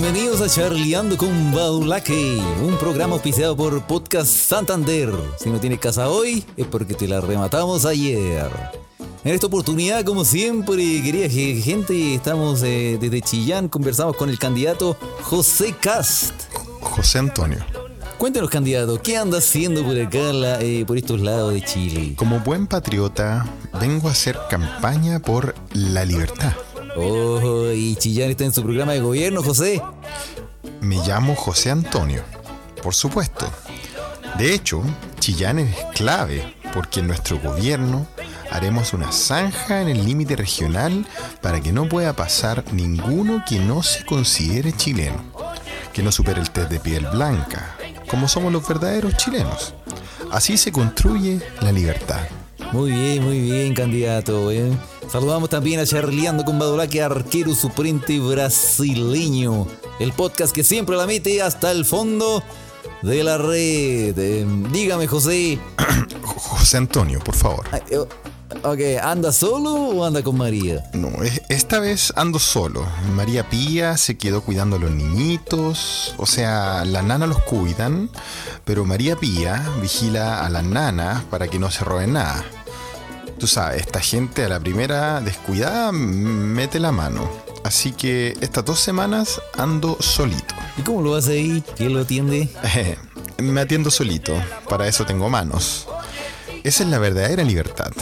Bienvenidos a Charleando con Badulaque, un programa auspiciado por Podcast Santander. Si no tienes casa hoy, es porque te la rematamos ayer. En esta oportunidad, como siempre, querida gente, estamos eh, desde Chillán, conversamos con el candidato José Cast. José Antonio. Cuéntanos, candidato, ¿qué anda haciendo por acá, la- eh, por estos lados de Chile? Como buen patriota, vengo a hacer campaña por la libertad. Oh, y Chillán está en su programa de gobierno, José. Me llamo José Antonio, por supuesto. De hecho, Chillán es clave porque en nuestro gobierno haremos una zanja en el límite regional para que no pueda pasar ninguno que no se considere chileno, que no supere el test de piel blanca, como somos los verdaderos chilenos. Así se construye la libertad. Muy bien, muy bien, candidato. eh. Saludamos también a Charleando con Badulaque, arquero suplente brasileño. El podcast que siempre la mete hasta el fondo de la red. Eh, dígame, José. José Antonio, por favor. Ay, eh, Ok, ¿anda solo o anda con María? No, es- esta vez ando solo. María Pía se quedó cuidando a los niñitos. O sea, las nanas los cuidan, pero María Pía vigila a las nanas para que no se roben nada. Tú sabes, esta gente a la primera descuidada mete la mano. Así que estas dos semanas ando solito. ¿Y cómo lo hace ahí? ¿Quién lo atiende? Me atiendo solito, para eso tengo manos. Esa es la verdadera libertad.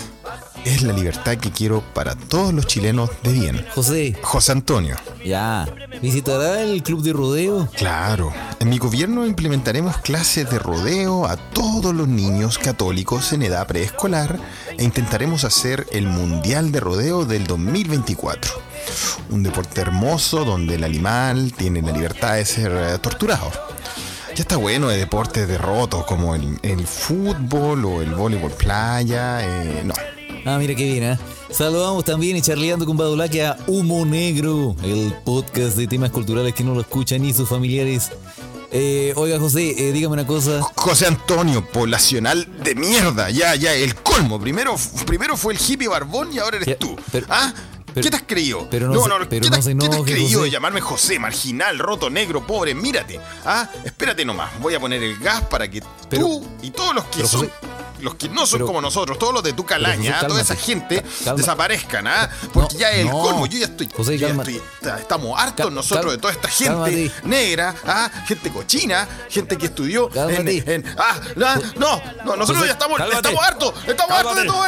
Es la libertad que quiero para todos los chilenos de bien. José, José Antonio. ya. ¿Visitará el club de rodeo? Claro, en mi gobierno implementaremos clases de rodeo a todos los niños católicos en edad preescolar e intentaremos hacer el Mundial de Rodeo del 2024. Un deporte hermoso donde el animal tiene la libertad de ser eh, torturado. Ya está bueno de deportes derrotos como el, el fútbol o el voleibol playa. eh, no, Ah, mira qué bien, ¿eh? Saludamos también y charleando con Badulaque a Humo Negro, el podcast de temas culturales que no lo escuchan ni sus familiares. Eh, oiga, José, eh, dígame una cosa. José Antonio, poblacional de mierda. Ya, ya, el colmo. Primero, primero fue el hippie barbón y ahora eres Ya, tú. pero- ¿Ah? pero- ¿Qué te has creído? pero no se- pero ¿qué, no te, qué te has creído José. de llamarme José, marginal, roto, negro, pobre? Mírate. ¿Ah? Espérate nomás. Voy a poner el gas para que tú y todos los que son. Los que no son pero- como nosotros, todos los de tu calaña, José, toda esa gente Calma. desaparezcan, ¿ah? Porque No, ya es el no. colmo, yo ya estoy. José, yo ya estoy- estamos hartos Cal- nosotros de toda esta gente cálmate. negra, ¿ah? gente cochina, gente que estudió en, ah, no, no, no, nosotros José, ya estamos, cálmate. estamos hartos, estamos hartos de todo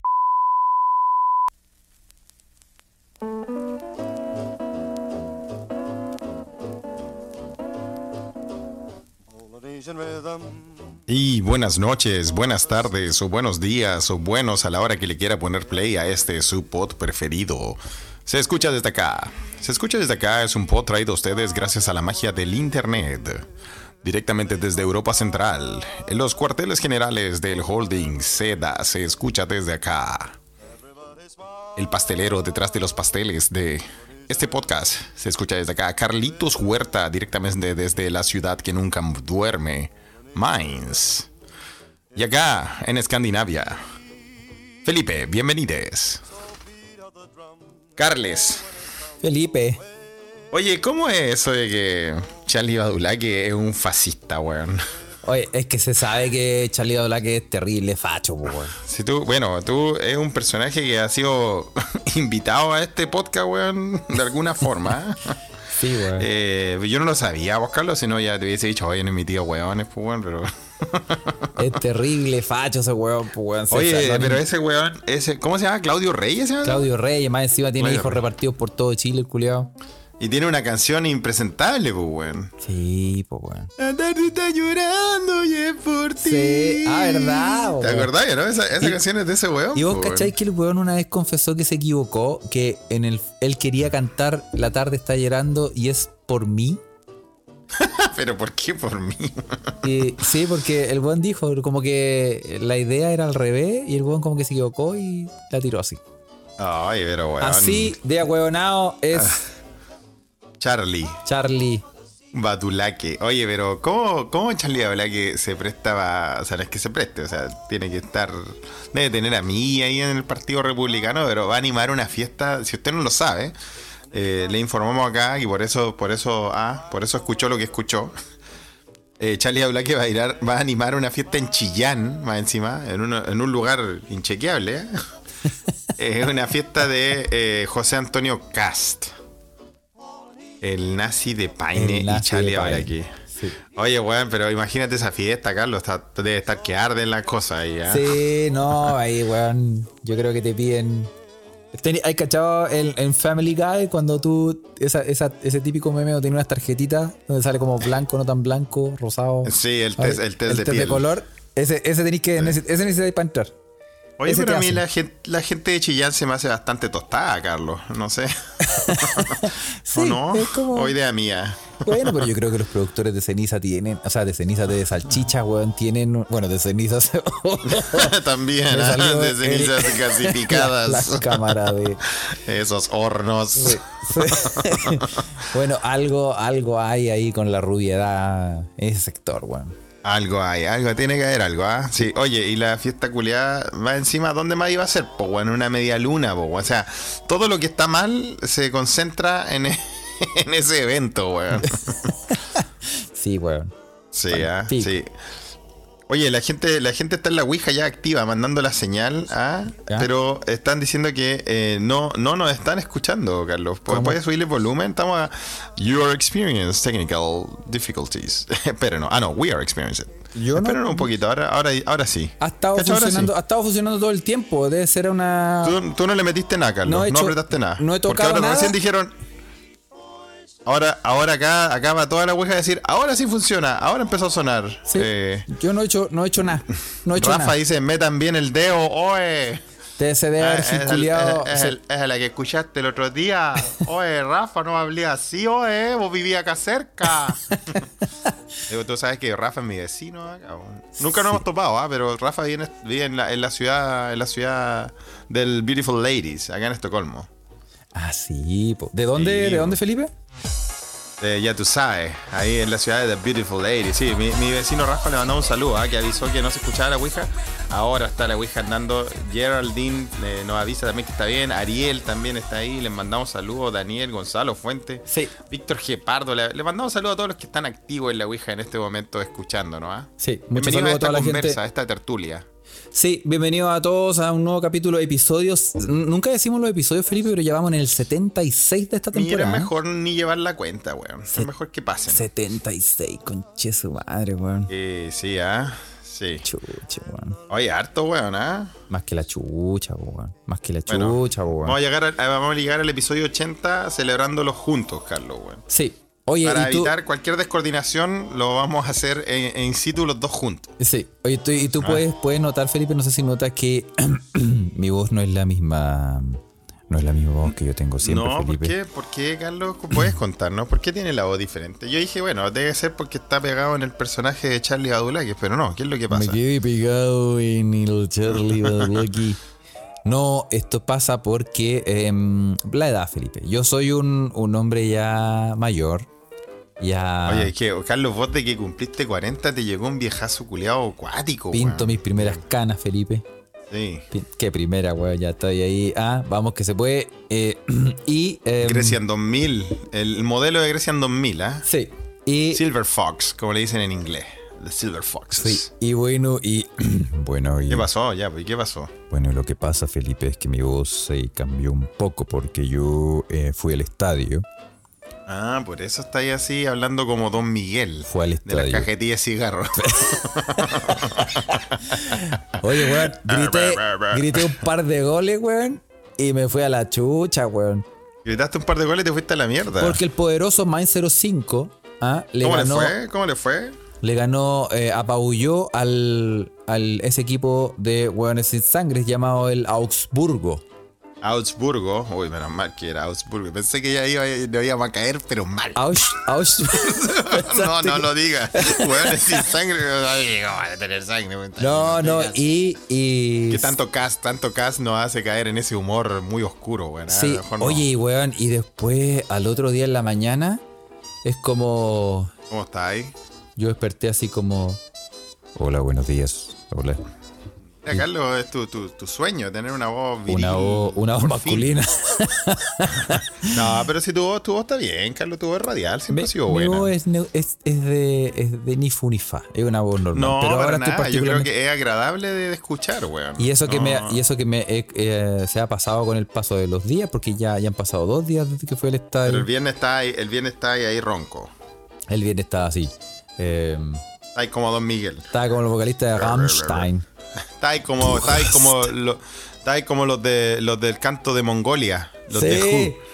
Y buenas noches, buenas tardes o buenos días o buenos a la hora que le quiera poner play a este su pod preferido. Se escucha desde acá. Se escucha desde acá es un pod traído a ustedes gracias a la magia del internet. Directamente desde Europa Central, en los cuarteles generales del holding Seda se escucha desde acá. El pastelero detrás de los pasteles de este podcast se escucha desde acá. Carlitos Huerta, directamente desde la ciudad que nunca duerme, Mainz. Y acá, en Escandinavia. Felipe, bienvenides. Carles. Felipe. Oye, ¿cómo es eso de que Charlie Badulaque es un fascista, weón? Oye, es que se sabe que Charlie Badulaque es terrible facho, weón. Si tú, bueno, tú es un personaje que ha sido invitado a este podcast, weón, de alguna forma. Sí, weón. Eh, yo no lo sabía, vos, Carlos, si no ya te hubiese dicho, oye, no es mi tío, weón, pues, weón, pero... Es terrible facho ese weón, po, weón. Se- Oye, pero ese weón, ese, ¿cómo se llama? ¿Claudio Reyes se llama? Claudio Reyes, más encima tiene Claudio hijos Reyes. repartidos por todo Chile, el culiao. Y tiene una canción impresentable, pues, weón. Sí, po, weón. La tarde está llorando y es por ti. Sí, ah, verdad, ¿Te weón. acordás, no? Esa, esa Y- canción es de ese weón. Y vos po, weón. cacháis que el weón una vez confesó que se equivocó, que en el él quería cantar La tarde está llorando y es por mí. Pero ¿por qué por mí? Y, sí, porque el weón dijo como que la idea era al revés y el weón como que se equivocó y la tiró así. Ay, pero weón. Así de ahueonado es Charlie. Charlie. Batulaque. Oye, pero ¿cómo, cómo Charlie Batulaque se prestaba? O sea, no es que se preste, o sea, tiene que estar. Debe tener a mí ahí en el Partido Republicano, pero va a animar una fiesta. Si usted no lo sabe, eh, le informamos acá y por eso, por eso, ah, por eso escuchó lo que escuchó. Eh, Charlie habla que va a, ir a, va a animar una fiesta en Chillán, más encima, en, en un lugar inchequeable. ¿eh? Es una fiesta de José Antonio Cast. El nazi de Paine El y Charlie de Paine. aquí. Sí. Oye, weón, pero imagínate esa fiesta, Carlos. está- debe estar que arden las cosas ahí, ¿ah? Sí, no, ahí, weón. Yo creo que te piden. ¿Hay cachado el, en Family Guy cuando tú. Esa, esa- ese típico meme donde tiene unas tarjetitas donde sale como blanco, no tan blanco, rosado. Sí, el test, el test de piel. color. Ese, ese tenéis que. nece- Ese necesitáis para entrar. Oye, Ese pero a mí la gente, la gente de Chillán se me hace bastante tostada, Carlos. No sé. Sí, ¿O no? es como- O idea mía. Bueno, pero yo creo que los productores de ceniza tienen. O sea, de ceniza de salchicha, weón, tienen. Bueno, de cenizas. También, ¿ah? de el- cenizas La, gasificadas. la cámara de. Esos hornos. Sí, sí. bueno, algo, algo hay ahí con la rubiedad en ese sector, weón. Algo hay, algo, tiene que haber algo, ¿ah? Sí, oye, y la fiesta culiada va encima, ¿dónde más iba a ser? Pues bueno, una media luna, po, weón. O sea, todo lo que está mal se concentra en, e- en ese evento, weón. Sí, weón. Sí, ah, sí. Oye, la gente, la gente está en la Ouija ya activa, mandando la señal, ¿ah? Ya. pero están diciendo que eh, no, no nos están escuchando, Carlos. ¿Puedes, puedes subirle volumen? Estamos a You are experiencing technical difficulties. Pero no, ah no, we are experiencing. Yo no- un poquito, ahora, ahora, ahora sí. Ha estado, funcionando, sí. ha estado funcionando todo el tiempo. Debe ser una. Tú, tú no le metiste nada, Carlos. No he hecho- apretaste nada. no he Porque tocado ahora nada. recién dijeron. Ahora, ahora acá, acá va toda la Ouija a decir, ahora sí funciona, ahora empezó a sonar. Sí. Eh, Yo no he hecho, no he hecho nada. No he hecho Rafa nada. dice, metan bien el dedo, oe. De haber Ah, es, el- es, el- es la que escuchaste el otro día. Oye, Rafa, no hablé así, oye, vos vivías acá cerca. Digo, tú sabes que Rafa es mi vecino acá. Nunca nos hemos topado, ¿ah? pero Rafa vive, vive en, la, en la ciudad en la ciudad del Beautiful Ladies, acá en Estocolmo. Ah, sí. po. ¿De dónde, Sí, ¿de dónde, Felipe? Eh, ya tú sabes, ahí en la ciudad de The Beautiful Lady. Sí, mi, mi vecino Rafa le mandó un saludo, ¿ah? que avisó que no se escuchaba la Ouija. Ahora está la Ouija andando. Geraldine eh, nos avisa también que está bien. Ariel también está ahí. Les mandamos saludos. Daniel, Gonzalo, Fuente. Sí. Víctor Gepardo. Le, le mandamos saludos a todos los que están activos en la Ouija en este momento escuchándonos. ¿ah? Sí, muchos Bienvenidos a esta la conversa, gente. a esta tertulia. Sí, bienvenidos a todos a un nuevo capítulo de episodios. Nunca decimos los episodios, Felipe, pero ya vamos en el 76 de esta Mira, es temporada. ¿eh? mejor ni llevar la cuenta, weón. Es mejor que pasen. 76, conche su madre, weón. Eh, sí, ¿ah? Sí. Chucha, weón. Oye, harto, weón, ¿ah? Más que la chucha, weón. Más que la Bueno, chucha, weón. Vamos a, llegar al, vamos a llegar al episodio 80 celebrándolo juntos, Carlos, weón. Sí. Oye, Para tú. evitar cualquier descoordinación, lo vamos a hacer en, en situ los dos juntos. Sí. Oye, tú, y Ah. tú puedes, puedes notar, Felipe, no sé si notas que mi voz no es la misma. No es la misma voz que yo tengo siempre, no, ¿por Felipe. qué? ¿Por qué, Carlos? ¿Puedes contarnos? ¿Por qué tiene la voz diferente? Yo dije, bueno, debe ser porque está pegado en el personaje de Charlie Badulakis, pero no, ¿qué es lo que Me pasa? quedé pegado en el Charlie Badulaki. No, esto pasa porque em, la edad, Felipe. Yo soy un, un hombre ya mayor. Ya Oye, es que, Carlos, vos de que cumpliste 40 te llegó un viejazo culiado acuático, pinto weón. mis primeras canas, Felipe. Sí. Qué primera, weón, ya estoy ahí. Ah, vamos que se puede. Eh, y. em, Grecian 2000, el modelo de Grecian 2000, ¿ah? Sí. Y. Silver Fox, como le dicen en inglés. The Silver Foxes. sí, y bueno, y. bueno, y. ¿Qué pasó? Ya, pues, ¿qué pasó? Bueno, lo que pasa, Felipe, es que mi voz se cambió un poco porque yo eh, fui al estadio. Ah, por eso está ahí así hablando como Don Miguel. Fue al De las estadio. cajetillas de cigarros. Oye, weón, grité, grité un par de goles, weón, y me fui a la chucha, weón. Gritaste un par de goles y te fuiste a la mierda. Porque el poderoso Mind 05 ah, le ¿Cómo ganó, le fue? ¿Cómo le fue? le ganó, eh, apabulló al, al ese equipo de weones sin sangre llamado el Augsburgo. Augsburgo. Uy, menos mal que era Augsburgo. Pensé que ya iba, no íbamos a caer, pero mal. Aus, Aus- no, no lo diga. Weón, sin sangre. Ay, ¿cómo van a tener sangre? No, no, y. y Que tanto cast, tanto cast nos hace caer en ese humor muy oscuro, weón. Ah, Sí, no. oye, weón, y después al otro día en la mañana es como. ¿Cómo está ahí? Yo desperté así como. Hola, buenos días. Hola. Mira, Carlos, es tu, tu, tu sueño, tener una voz viril. Una voz, una voz masculina. no, pero si tu voz, tu voz está bien, Carlos, tu voz es radial, siempre ha sido mi buena. voz es, neu- es, es de, es de ni fu ni fa, es una voz normal. No, pero para ahora estoy nada. Yo creo que es agradable de, de escuchar, weón. Y eso que, me, y eso que me eh, eh, se ha pasado con el paso de los días, porque ya, ya han pasado dos días desde que fue el estadio. Pero el viernes está ahí, el viernes está ahí, ahí ronco. El viernes estaba así. Eh, Está ahí como Don Miguel. estaba como el vocalista de Rammstein. Está ahí como, está ahí como, lo- está ahí como los de los del canto de Mongolia. Los de. Who.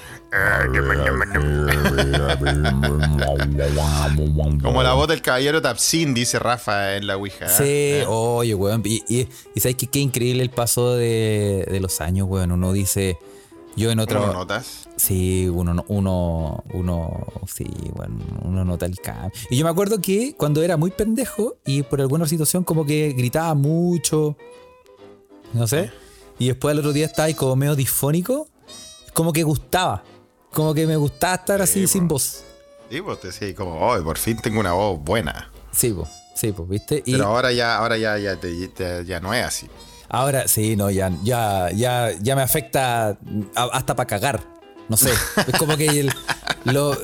Como la voz del caballero Tapsin, dice Rafa en la Ouija. ¿eh? Sí, oye, weón. Y, y, y sabes que qué increíble el paso de, de los años, weón. Uno dice, yo en ¿Cómo otro. lo notas? Sí, uno, no- uno, uno, sí, bueno, uno nota el cambio. Y yo me acuerdo que cuando era muy pendejo y por alguna situación como que gritaba mucho, no sé, y después al otro día estaba ahí como medio disfónico, como que gustaba, como que me gustaba estar así Sí, sin po. voz. Sí, pues te decía como, oh, por fin tengo una voz buena. Sí, pues, sí, pues, ¿viste? Y Pero ahora ya, ahora ya, ya, te- te- ya no es así. Ahora sí, no, ya, ya, ya, ya me afecta hasta para cagar. No sé, es como que el, lo,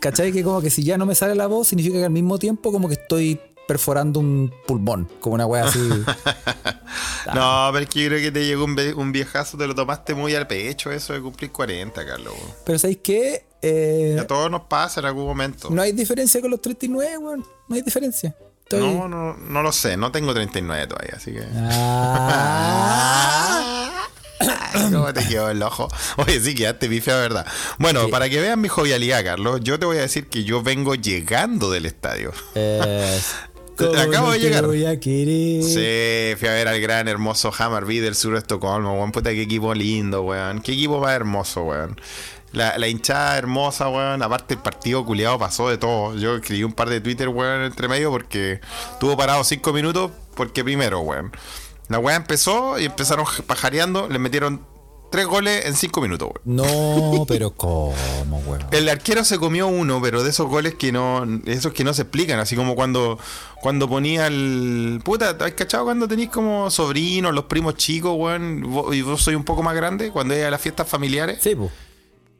¿cachai? Que como que si ya no me sale la voz, significa que al mismo tiempo como que estoy perforando un pulmón, como una wea así. No, pero es que yo creo que te llegó un viejazo, te lo tomaste muy al pecho eso de cumplir 40, Carlos. Pero ¿sabéis qué? Eh, A todos nos pasa en algún momento. no hay diferencia con los 39, weón. No hay diferencia. Estoy... No, no, no lo sé, no tengo 39 todavía, así que. Ah. ¿Cómo te quedó el ojo? Oye, sí, quedaste bifea, ¿verdad? Bueno, para que vean mi jovialidad, Carlos, yo te voy a decir que yo vengo llegando del estadio. Eh, ¿cómo Acabo no de llegar. voy a? Sí, fui a ver al gran hermoso Hammarby del sur de Estocolmo, weón. Puta, qué equipo lindo, weón. Qué equipo más hermoso, weón. La, la hinchada hermosa, weón. Aparte, el partido culiado pasó de todo. Yo escribí un par de Twitter, weón, entre medio porque tuvo parado cinco minutos. Porque primero, weón. La weá empezó y empezaron pajareando. Le metieron tres goles en cinco minutos, weón. No, pero ¿cómo, weón? El arquero se comió uno, pero de esos goles que no. Esos que no se explican, así como cuando. Cuando ponía el. Puta, ¿has cachado cuando tenéis como sobrinos, los primos chicos, weón? Y vos sois un poco más grande, cuando iba a las fiestas familiares. Sí, pues.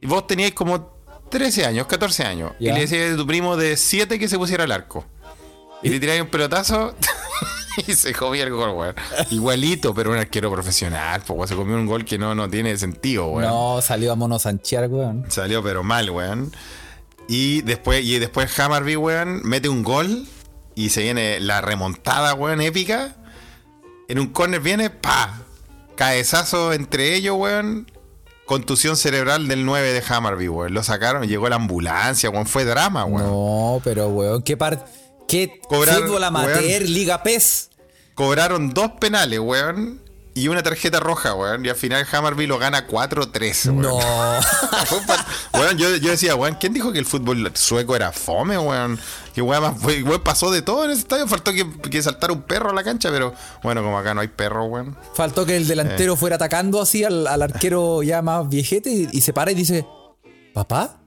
Y vos teníais como 13 años, 14 años. Y le decías a tu primo de 7 que se pusiera al arco. Y le tiráis un pelotazo. y se comía el gol, weón. Igualito, pero un arquero profesional, pues se comió un gol que no, no tiene sentido, weón. No, salió a monosanchear, weón. Salió pero mal, weón. Y después, y después Hammarby, weón, mete un gol y se viene la remontada, weón, épica. En un corner viene, pa, cabezazo entre ellos, weón. Contusión cerebral del 9 de Hammarby, weón. Lo sacaron, llegó la ambulancia, weón. Fue drama, weón. No, pero weón, ¿qué par qué fútbol amateur, weón. Liga PES? Cobraron dos penales, weón. Y una tarjeta roja, weón. Y al final Hammarby lo gana 4-3, weón. No. Weón, yo, yo decía, weón, ¿quién dijo que el fútbol sueco era fome, weón? Que weón, weón, pasó de todo en ese estadio. Faltó que, que saltara un perro a la cancha, pero bueno, como acá no hay perro, weón. Faltó que el delantero fuera atacando así al, al arquero ya más viejete y, y se para y dice, ¿papá?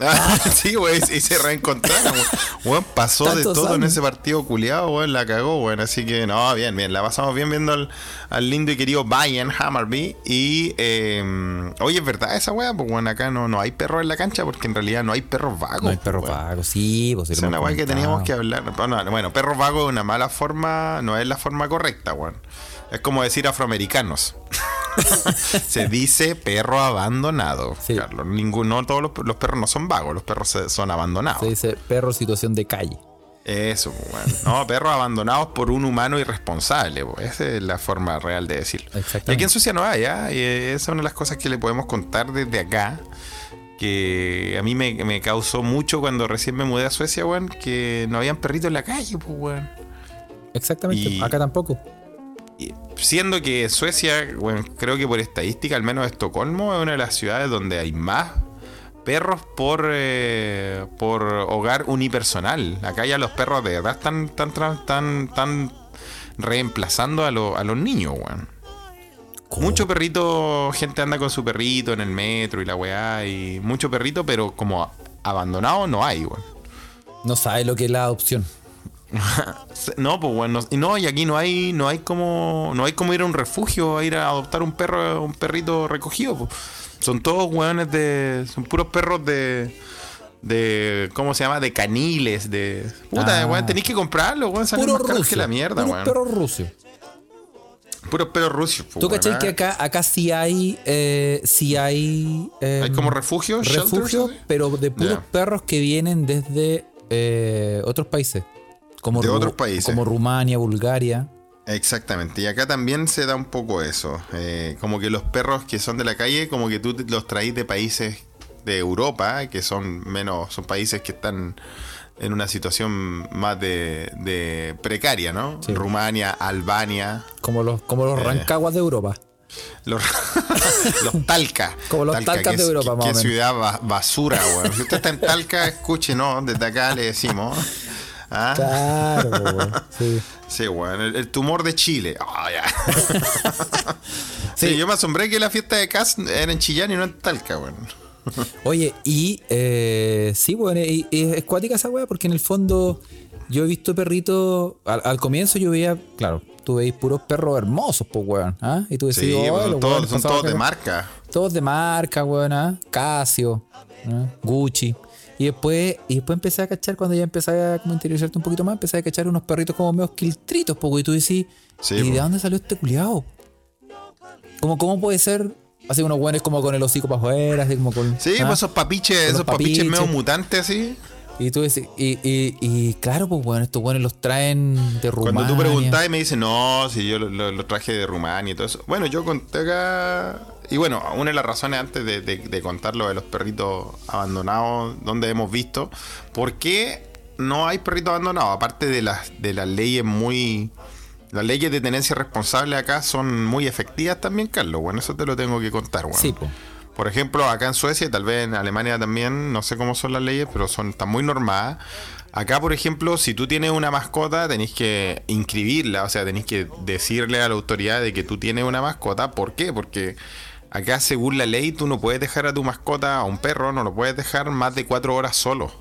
Ah, sí, weón, y se reencontraron, weón. Pasó de todo en ese partido culiado, weón, la cagó, weón. Así que, no, bien, bien, la pasamos bien viendo al, al lindo y querido Bayern Hammarby. Y, eh, oye, es verdad esa weá, pues, weón, acá no, no hay perros en la cancha porque en realidad no hay perros vagos. No hay perro weón. pago, sí, pues Es una weá que teníamos que hablar. Bueno, bueno, perro vago es una mala forma, no es la forma correcta, weón. Es como decir afroamericanos. Se dice perro abandonado, Sí. Carlos. Ninguno, todos los, los perros no son vagos, los perros son abandonados. Se dice perro situación de calle. Eso, pues, weón. No, perros abandonados por un humano irresponsable, pues. Esa es la forma real de decirlo. Exactamente. Y aquí en Suecia no hay. Y esa es una de las cosas que le podemos contar desde acá. Que a mí me, me causó mucho cuando recién me mudé a Suecia, weón. Que no habían perritos en la calle, pues, weón. Exactamente, Y- acá tampoco. Siendo que Suecia, bueno, creo que por estadística, al menos Estocolmo, es una de las ciudades donde hay más perros por, eh, por hogar unipersonal. Acá ya los perros de verdad están, tra- están, están reemplazando a, lo- a los niños, weón. Mucho perrito, gente anda con su perrito en el metro y la weá, y mucho perrito, pero como abandonado no hay, weón. No sabe lo que es la adopción. No, pues bueno, y no, y aquí no hay, no hay como, no hay como ir a un refugio a ir a adoptar un perro, un perrito recogido, pues. Son todos weones de. Son puros perros de. De. ¿Cómo se llama? De caniles. De. Puta, Ah. weón. Tenéis que comprarlo, weón. Salen Puro más ruso. que la mierda, puro weón. perro ruso. Puros perros rusos, po, ¿Tú cachai ah. que acá, acá sí hay. Eh, sí hay. eh, Hay como refugios, shelters, refugio, así? pero de puros perros que vienen desde eh, otros países. Como De Ru- otros países. Como Rumania, Bulgaria. Exactamente, y acá también se da un poco eso. eh, como que los perros que son de la calle, como que tú los traís de países de Europa, que son menos, son países que están en una situación más de, de precaria, ¿no? Sí. Rumania, Albania, Como los, como los Eh. rancaguas de Europa. los, los Talca. Como los Talcas de Europa, menos. ciudad ba- basura, weón. Si usted está en Talca, escuche, ¿no? Desde acá le decimos. ¿Ah? Claro, weón. sí. Sí, weón, el, el tumor de Chile. Ah, sí. Sí. yo me asombré que la fiesta de Cas era en Chillán y no en Talca, weón. Oye, y eh, sí, bueno, y, y es cuática esa weá, porque en el fondo yo he visto perritos. Al, al comienzo yo veía, claro, tú veis puros perros hermosos, pues, weón. ¿ah? Y tú decís, Sí, "Oh, pues todos, son todos de acá". marca. Todos de marca, weón, ¿ah? Casio, ¿ah? Gucci. Y después, y después empecé a cachar, cuando ya empecé a como interiorizarte un poquito más, empecé a cachar unos perritos como medio quiltritos, pues, y tú decís, Sí, ¿y de dónde salió este culiao? Como, ¿Cómo puede ser? Así unos weones como con el hocico para afuera, así como con. Sí, ¿ah? pues esos papiches, los esos papiches papiches. medio mutantes así. Y tú decís, y, y, y claro, pues bueno, estos buenos los traen de Rumania. Cuando tú preguntás y me dicen, no, si yo lo, lo- lo traje de Rumania y todo eso. Bueno, yo conté acá. Y bueno, una de las razones antes de, de- de contar lo de los perritos abandonados, donde hemos visto, ¿por qué no hay perritos abandonados? Aparte de las, de las leyes muy. Las leyes de tenencia responsable acá son muy efectivas también, Carlos. Bueno, eso te lo tengo que contar, bueno. Sí, pues. Por ejemplo, acá en Suecia y tal vez en Alemania también, no sé cómo son las leyes, pero son están muy normadas. Acá, por ejemplo, si tú tienes una mascota, tenéis que inscribirla, o sea, tenéis que decirle a la autoridad de que tú tienes una mascota. ¿Por qué? Porque acá, según la ley, tú no puedes dejar a tu mascota, a un perro, no lo puedes dejar más de cuatro horas solo.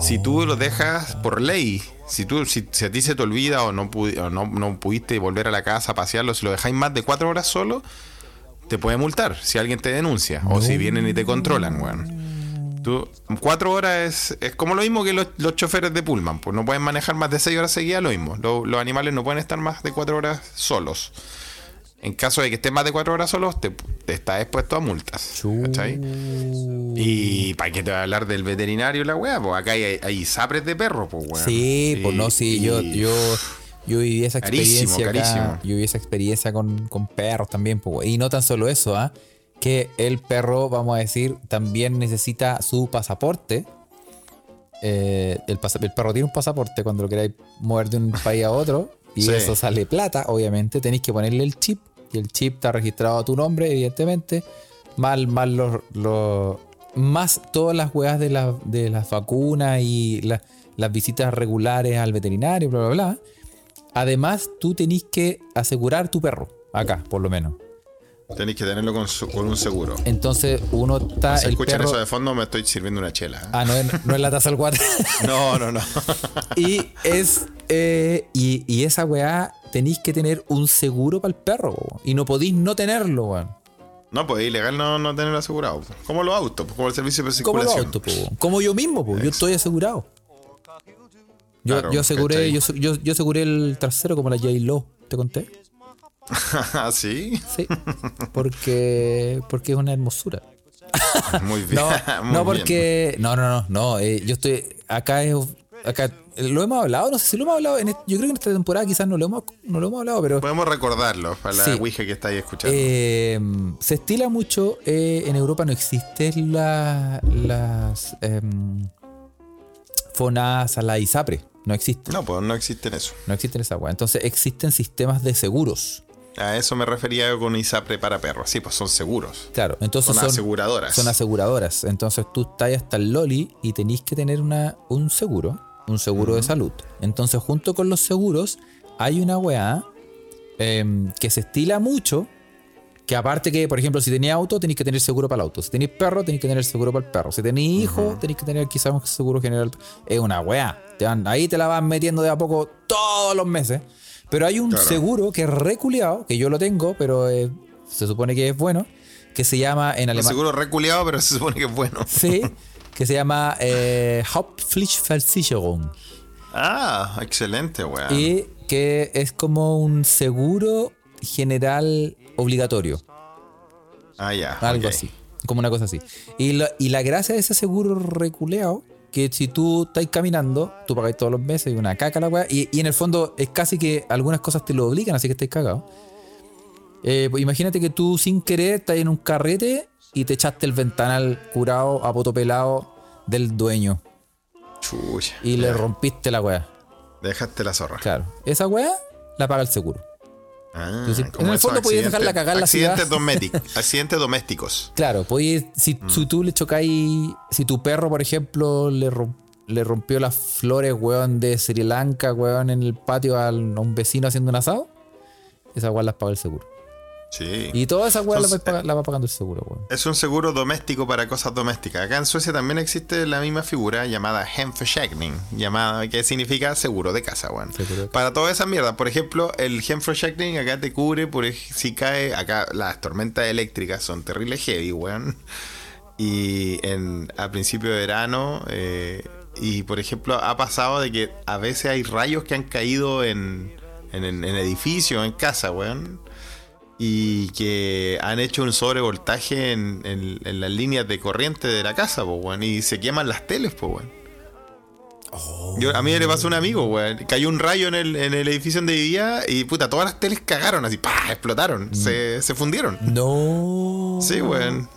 Si tú lo dejas por ley, si tú si, si a ti se te olvida o, no, pudi- o no, no pudiste volver a la casa a pasearlo, si lo dejáis más de cuatro horas solo, te puede multar si alguien te denuncia o si vienen y te controlan, weón. Tú, cuatro horas es, es como lo mismo que los, los choferes de Pullman, pues no pueden manejar más de seis horas seguidas, lo mismo. Lo- los animales no pueden estar más de cuatro horas solos. En caso de que estén más de cuatro horas solos, te, te está expuesto a multas. ¿Cachai? Y para qué te voy a hablar del veterinario la weá, pues acá hay, hay zapres de perro, pues weón. Sí, pues no, sí, yo, y- yo, yo viví esa Carísimo, experiencia. acá, carísimo. yo viví esa experiencia con, con perros también, pues. Y no tan solo eso, ¿ah? Que el perro, vamos a decir, también necesita su pasaporte. Eh, el, pasa- el perro tiene un pasaporte cuando lo queráis mover de un país a otro. Y Sí. eso sale plata, obviamente. Tenéis que ponerle el chip. Y el chip está registrado a tu nombre, evidentemente. Mal, mal los, más todas las weas de, la- de las vacunas y la- las visitas regulares al veterinario, bla, bla, bla. Además, tú tenés que asegurar tu perro, acá, por lo menos. Tenéis que tenerlo con, su- con un seguro. Entonces, uno está. Si el escuchan perro, eso de fondo, me estoy sirviendo una chela. ¿eh? Ah, no es, no es la taza al cuatro. No, no, no. y es. eh, y, y esa weá tenéis que tener un seguro para el perro. Y no podéis no tenerlo, weón. No, pues es ilegal no, no tenerlo asegurado. pues. Como los autos, pues, como el servicio de Como los circulación. autos, po. Como yo mismo, po. Yo estoy asegurado. Yo, Claro, yo aseguré, yo, yo, yo aseguré el trasero como la J-Lo, ¿te conté? ¿Ah, sí? Sí. Porque, porque es una hermosura. Muy bien. No, muy no bien. porque. No, no, no, no. eh, yo estoy. Acá es. Acá lo hemos hablado, no sé si lo hemos hablado. En, yo creo que en esta temporada quizás no lo hemos, no lo hemos hablado, pero. Podemos recordarlo para la Sí. Ouija que estáis escuchando. eh, se estila mucho. eh, en Europa no existen la, las. em, FONASA, la ISAPRE. No existen. no, pues no existen eso. No existen esa weá. Entonces existen sistemas de seguros. A eso me refería con ISAPRE para perros. Sí, pues son seguros. Claro, entonces Son son, aseguradoras. son aseguradoras. Entonces tú estás hasta el Loli y tenéis que tener una, un seguro, un seguro de salud. Entonces, junto con los seguros, hay una weá em, que se estila mucho. Que aparte que, por ejemplo, si tenéis auto, tenéis que tener seguro para el auto. Si tenéis perro, tenéis que tener seguro para el perro. Si tenéis hijo, tenéis que tener quizás un seguro general. Es una weá. Te van- ahí te la van metiendo de a poco todos los meses. Pero hay un Claro. seguro que es reculeado, que yo lo tengo, pero eh, se supone que es bueno, que se llama en Un alemán. seguro reculeado, pero se supone que es bueno. Sí, que se llama eh, Hauptpflichtversicherung. Ah, excelente, weón. Y que es como un seguro general obligatorio. Ah, ya. Algo así. Como una cosa así. Y, la- y la gracia de ese seguro reculeado, que si tú estás caminando, tú pagáis todos los meses y una caca la weá. Y, y en el fondo es casi que algunas cosas te lo obligan, así que estáis cagados. Eh, pues imagínate que tú sin querer estás en un carrete y te echaste el ventanal curado a poto pelado del dueño. Chucha. Y le rompiste la weá. Dejaste la zorra. Claro. Esa weá la paga el seguro. Ah, Entonces, en el fondo podías dejarla cagar la accidentes ciudad. domésticos- accidentes domésticos. Claro, si, Mm. si tú le chocáis, si tu perro, por ejemplo, le, rom- le rompió las flores, weón, de Sri Lanka, weón, en el patio al- a un vecino haciendo un asado, esa weá las paga el seguro. Sí. Y toda esa weá la, la va pagando el seguro, weón. Es un seguro doméstico para cosas domésticas. Acá en Suecia también existe la misma figura llamada Hemförsäkring, llamada que significa seguro de casa, weón. Para toda esa mierda. Por ejemplo, el Hemförsäkring acá te cubre por si cae acá las tormentas eléctricas son terribles heavy, weón. Y en a principio de verano eh, y por ejemplo ha pasado de que a veces hay rayos que han caído en en, en, en edificios, en casa, weón y que han hecho un sobrevoltaje en, en- en las líneas de corriente de la casa, po, weón, y se queman las teles, po, weón. Yo, a mí le pasó a un amigo, weón. Cayó un rayo en el, en el edificio donde vivía y puta, todas las teles cagaron así, ¡pah! explotaron, se, se fundieron. No. Sí, weón.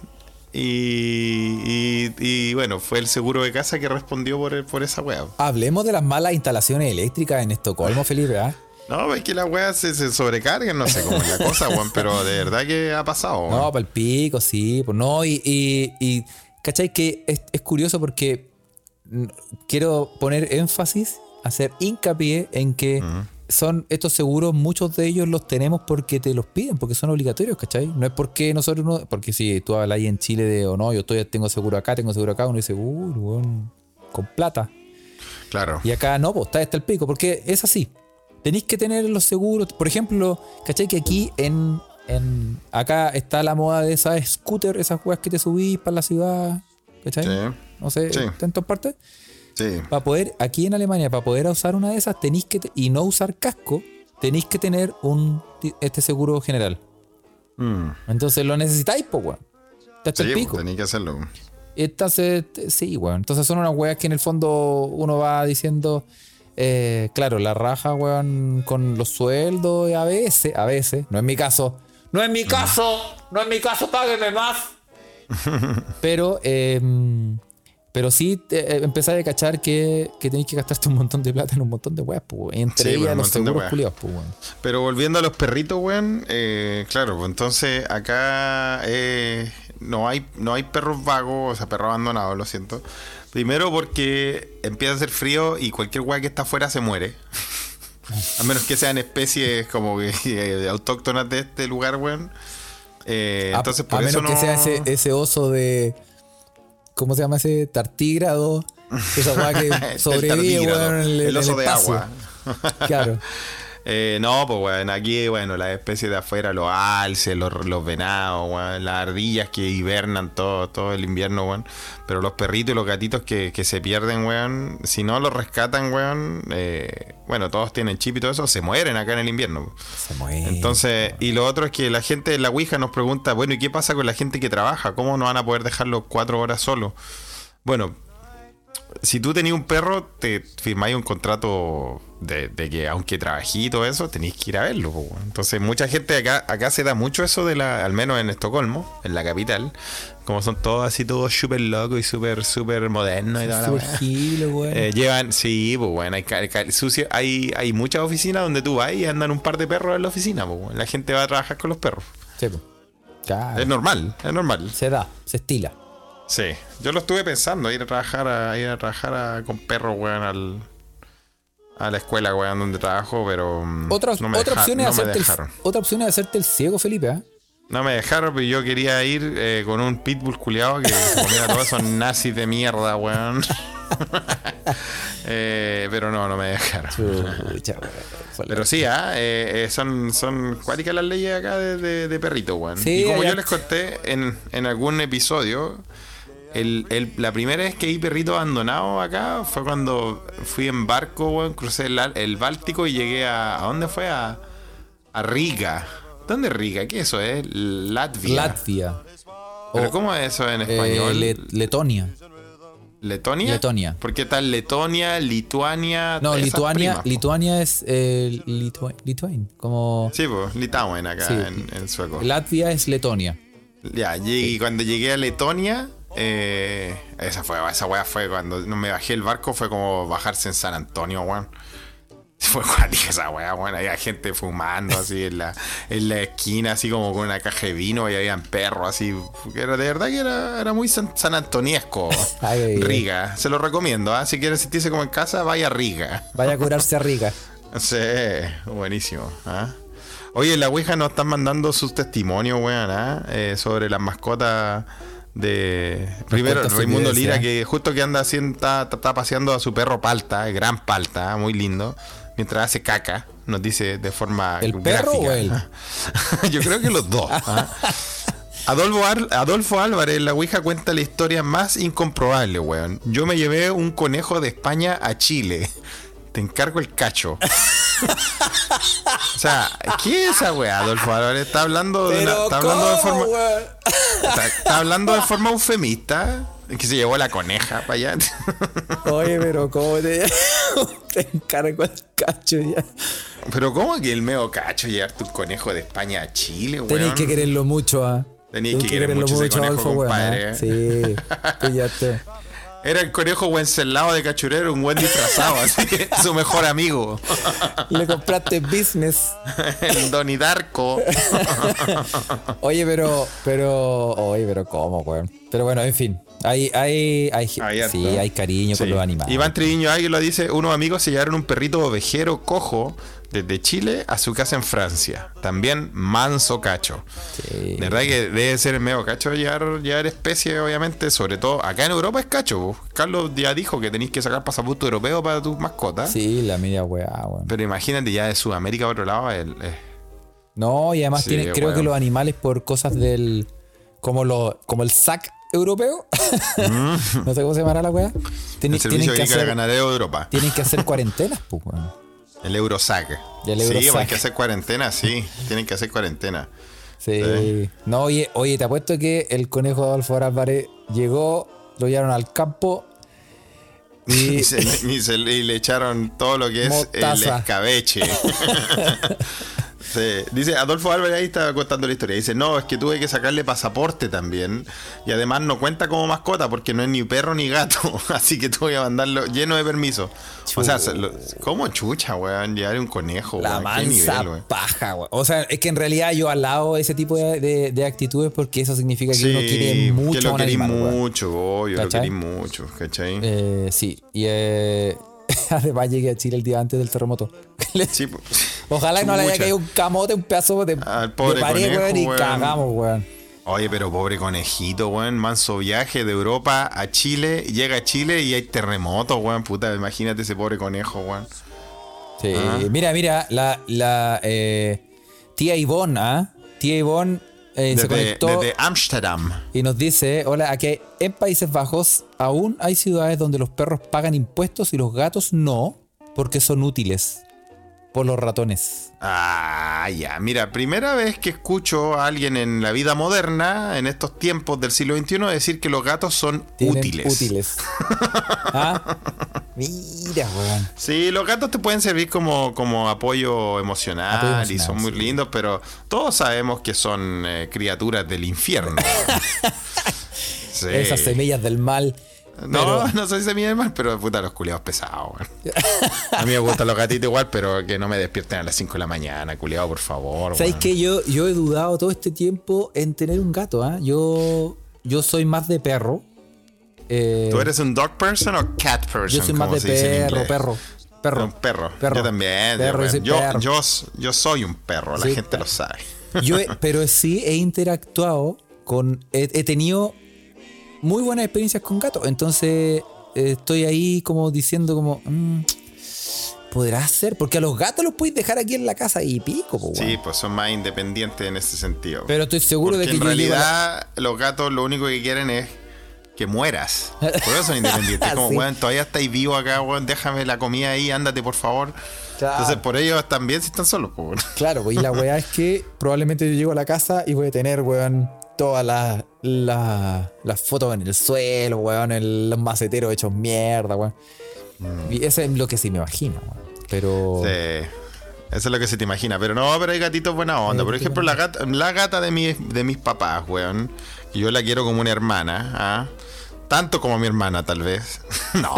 Y, y, y, bueno, fue el seguro de casa que respondió por, por esa weá. Hablemos de las malas instalaciones eléctricas en Estocolmo, Felipe, ¿ah? No, es que las weas se, se sobrecargan, no sé cómo es la cosa, weón, pero de verdad que ha pasado, weón. No, para el pico, sí. Pues no, y, y, y ¿cachai? Que es, es curioso porque quiero poner énfasis, hacer hincapié en que son estos seguros, muchos de ellos los tenemos porque te los piden, porque son obligatorios, ¿cachai? No es porque nosotros no, porque si tú hablas ahí en Chile de o no, yo estoy, tengo seguro acá, tengo seguro acá, uno dice, uy, weón, con plata. Claro. Y acá no, pues está hasta el pico, porque es así. Tenéis que tener los seguros. Por ejemplo, ¿cachai? Que aquí en, en. Acá está la moda de esas scooter, esas weas que te subís para la ciudad. ¿Cachai? Sí. No sé, Sí. ¿está en todas partes? Sí. Para poder, aquí en Alemania, para poder usar una de esas, tenéis que. te- y no usar casco, tenéis que tener un este seguro general. Mm. Entonces lo necesitáis, pues, weón. Hasta Sí, el pico. tenía que hacerlo. Entonces, sí, weón. Entonces son unas weas que en el fondo uno va diciendo, eh, claro, la raja, weón, con los sueldos, y a veces, a veces, no es mi caso, no es mi caso, no es mi caso, págueme más. pero, eh, pero sí eh, empezar a cachar que, que tenéis que gastarte un montón de plata en un montón de weas, pues. Entre Sí, ellas los seguros culiados, pues, weón. Pero volviendo a los perritos, weón, eh, claro, pues entonces acá eh, no, hay, no hay perros vagos, o sea, perros abandonados, lo siento. Primero porque empieza a hacer frío y cualquier weá que está afuera se muere. a menos que sean especies como que, eh, autóctonas de este lugar, weón. Eh, A- entonces por a eso menos no... que sea ese, ese oso de. ¿Cómo se llama ese? Tartígrado. Esa weá que sobrevive, weón, el, oso de agua. Claro. Eh, no, pues, weón, aquí, bueno, las especies de afuera, los alces, los, los venados, weón, las ardillas que hibernan todo, todo el invierno, weón. Pero los perritos y los gatitos que, que se pierden, weón, si no los rescatan, weón, eh, bueno, todos tienen chip y todo eso, se mueren acá en el invierno. Se muere. Entonces, y lo otro es que la gente de la Ouija nos pregunta, bueno, ¿y qué pasa con la gente que trabaja? ¿Cómo no van a poder dejarlo cuatro horas solo? Bueno, si tú tenías un perro, te firmáis un contrato de, de que aunque trabají y todo eso, tenéis que ir a verlo. po. Entonces, mucha gente acá, acá se da mucho eso de la, al menos en Estocolmo, en la capital, como son todos así, todos súper locos y súper, súper modernos y toda la gilo. Eh, llevan, sí, pues bueno, hay, sucio- hay, hay muchas oficinas donde tú vas y andan un par de perros en la oficina, bueno. la gente va a trabajar con los perros. Sí, po. Claro. Es normal, es normal. Se da, se estila. Sí, yo lo estuve pensando, ir a trabajar a, ir a trabajar a- con perros, weón, al, a la escuela, weón, donde trabajo, pero mm, Otra, no me otra, deja- opción es no me hacerte el, dejaron. otra opción es hacerte el ciego, Felipe, ¿ah? No me dejaron, pero yo quería ir eh, con un pitbull culiado que comía todos esos nazis de mierda, weón. Eh, pero no, no me dejaron. Chucha, Pero sí, ah, eh, eh, son, son cuáticas las leyes acá de, de- de perrito, weón. Sí, y como yo les conté en, en algún episodio, el, el- la primera vez que vi perrito abandonado acá fue cuando fui en barco, weón, crucé el, el Báltico y llegué a... ¿A dónde fue? A, a Riga. ¿Dónde es Riga? ¿Qué eso es? Latvia. Latvia. ¿Pero cómo es eso en eh, español? Le- Letonia. ¿Letonia? Letonia. ¿Por qué tal Letonia, Lituania? No, Lituania, primas? Lituania es eh, Litua- Lituania. Como Sí, pues, Litauen acá Sí. en, en sueco. Latvia es Letonia. Ya, y cuando llegué a Letonia, eh, esa fue, esa weá fue cuando me bajé el barco, fue como bajarse en San Antonio, weón. Fue cuática esa weá, weón. Había gente fumando así en la, en la esquina, así como con una caja de vino y habían perros así. Era, de verdad que era, era muy san, ay, ay. Riga. Se lo recomiendo, ¿ah? Si quieres sentirse como en casa, vaya a Riga. Vaya a curarse a rica. Sí, buenísimo. ¿ah? Oye, la Ouija nos están mandando sus testimonios, weón, ¿ah? Eh, sobre las mascotas de. Primero, Raimundo Lira, que justo que anda haciendo, está, está paseando a su perro Palta, el gran Palta, ¿ah? muy lindo, mientras hace caca, nos dice de forma. ¿El perro gráfica. o él? Yo creo que los dos. ¿ah? Adolfo, Ar- Adolfo Álvarez, la Ouija cuenta la historia más incomprobable, weón. Yo me llevé un conejo de España a Chile. Te encargo el cacho. o sea, ¿qué es esa weá, Adolfo Álvarez? Está hablando de, una- está hablando de forma. weón? Está, está hablando de forma eufemista. Que se llevó la coneja para allá. Oye, pero ¿cómo te, te encargo el cacho ya? Pero ¿cómo que el meo cacho llevarte un conejo de España a Chile, weón? Tenéis que quererlo mucho, ¿ah? Tenéis que querer mucho ese conejo, weón, compadre, ¿ah? Sí, píllate. Era el conejo Wenceslao de Cachurero, un buen disfrazado, así, su mejor amigo. Le compraste business. El Donnie Darko. Oye, pero, pero, oye, pero ¿cómo, weón? Pero bueno, en fin. Hay, hay, hay, Hay sí, hay cariño con los animales. Iván Triviño Águila dice: Unos amigos se llevaron un perrito ovejero cojo desde Chile a su casa en Francia. También manso cacho. Sí. De verdad que debe ser medio cacho llevar, llevar especie, obviamente, sobre todo acá en Europa es cacho. Carlos ya dijo que tenéis que sacar pasaporte europeo para tus mascotas. Sí, la media weá, weón. Pero imagínate ya de Sudamérica a otro lado. el- eh, No, y además Sí, tiene, creo que los animales por cosas del. como lo, como el SAC europeo. no sé cómo se llamará la weá. Tienen, el servicio tienen que hacer, ganadero de Europa. tienen que hacer cuarentenas, pues. El Eurosac. El Sí, Eurosac. hay que hacer cuarentena, sí. Tienen que hacer cuarentena. Sí. Sí. No, oye, oye, te apuesto que el conejo Adolfo Álvarez llegó, lo llevaron al campo y. Y, se- y se- y le echaron todo lo que es el escabeche. Sí. Dice Adolfo Álvarez ahí está contando la historia. Dice, no, es que tuve que sacarle pasaporte también. Y además no cuenta como mascota porque no es ni perro ni gato. Así que tuve que mandarlo lleno de permiso. O sea, ¿cómo chucha, weón? Llevar un conejo, La weón. ¿Qué mansa nivel, weón? paja, weón. O sea, es que en realidad yo alabo ese tipo de, de- de actitudes porque eso significa que uno quiere mucho que lo querís mucho, obvio, lo querís mucho, ¿cachai? Eh, sí, y eh, además llegué a Chile el día antes del terremoto. Sí, po. Ojalá que no le haya caído un camote, un pedazo de, Al de pobre pared, conejo, weón, y weón. cagamos, weón. Oye, pero pobre conejito, weón. Manso viaje de Europa a Chile. Llega a Chile y hay terremotos, weón. Puta, imagínate ese pobre conejo, weón. Sí, Ah. mira, mira, la, la eh, tía Ivonne, ¿ah? Tía Ivonne eh, se Desde, conectó desde Amsterdam. y nos dice, hola, aquí en Países Bajos aún hay ciudades donde los perros pagan impuestos y los gatos no, porque son útiles por los ratones. Ah, ya. Mira, primera vez que escucho a alguien en la vida moderna, en estos tiempos del siglo XXI, decir que los gatos son útiles. Útiles. ¿Ah? Mira, weón. Sí, los gatos te pueden servir como, como apoyo emocional, Apoyo y son muy sí. lindos, pero todos sabemos que son eh, criaturas del infierno. Sí. Esas semillas del mal. No, Pero- no soy semilla de mal, pero puta, los culiados pesados, weón. A mí me gustan los gatitos igual, pero que no me despierten a las 5 de la mañana, culiado, por favor. ¿Sabéis que yo, yo he dudado todo este tiempo en tener un gato? ¿ah? Yo, yo soy más de perro. Eh, ¿Tú eres un dog person o cat person? yo soy más de perro, perro, perro. Un perro. Perro. Yo también. Perro, yo, yo soy yo, perro. yo, yo soy un perro, la gente lo sabe. Yo he- pero sí he interactuado con. He, he tenido muy buenas experiencias con gatos. Entonces eh, estoy ahí como diciendo como. mm, Podrá ser, porque a los gatos los puedes dejar aquí en la casa y pico, po, Sí, pues son más independientes en ese sentido. Pero estoy seguro Porque de que en yo la- realidad los gatos lo único que quieren es que mueras. Por eso son independientes. Como, Sí. weón, todavía estáis vivo acá, weón, déjame la comida ahí, ándate por favor. Claro. Entonces por ellos bien si están solos, weón. Claro, pues, y la weá es que probablemente yo llego a la casa y voy a tener, weón, todas las las fotos en el suelo, weón, el, los maceteros hechos mierda, weón. Y eso es lo que sí me imagino, weón. Pero. Sí. Eso es lo que se te imagina. Pero no, pero hay gatitos buena onda. Por ejemplo, la gata, la gata de, mi- de mis papás, weón. Yo la quiero como una hermana. ¿ah? Tanto como mi hermana, tal vez. no.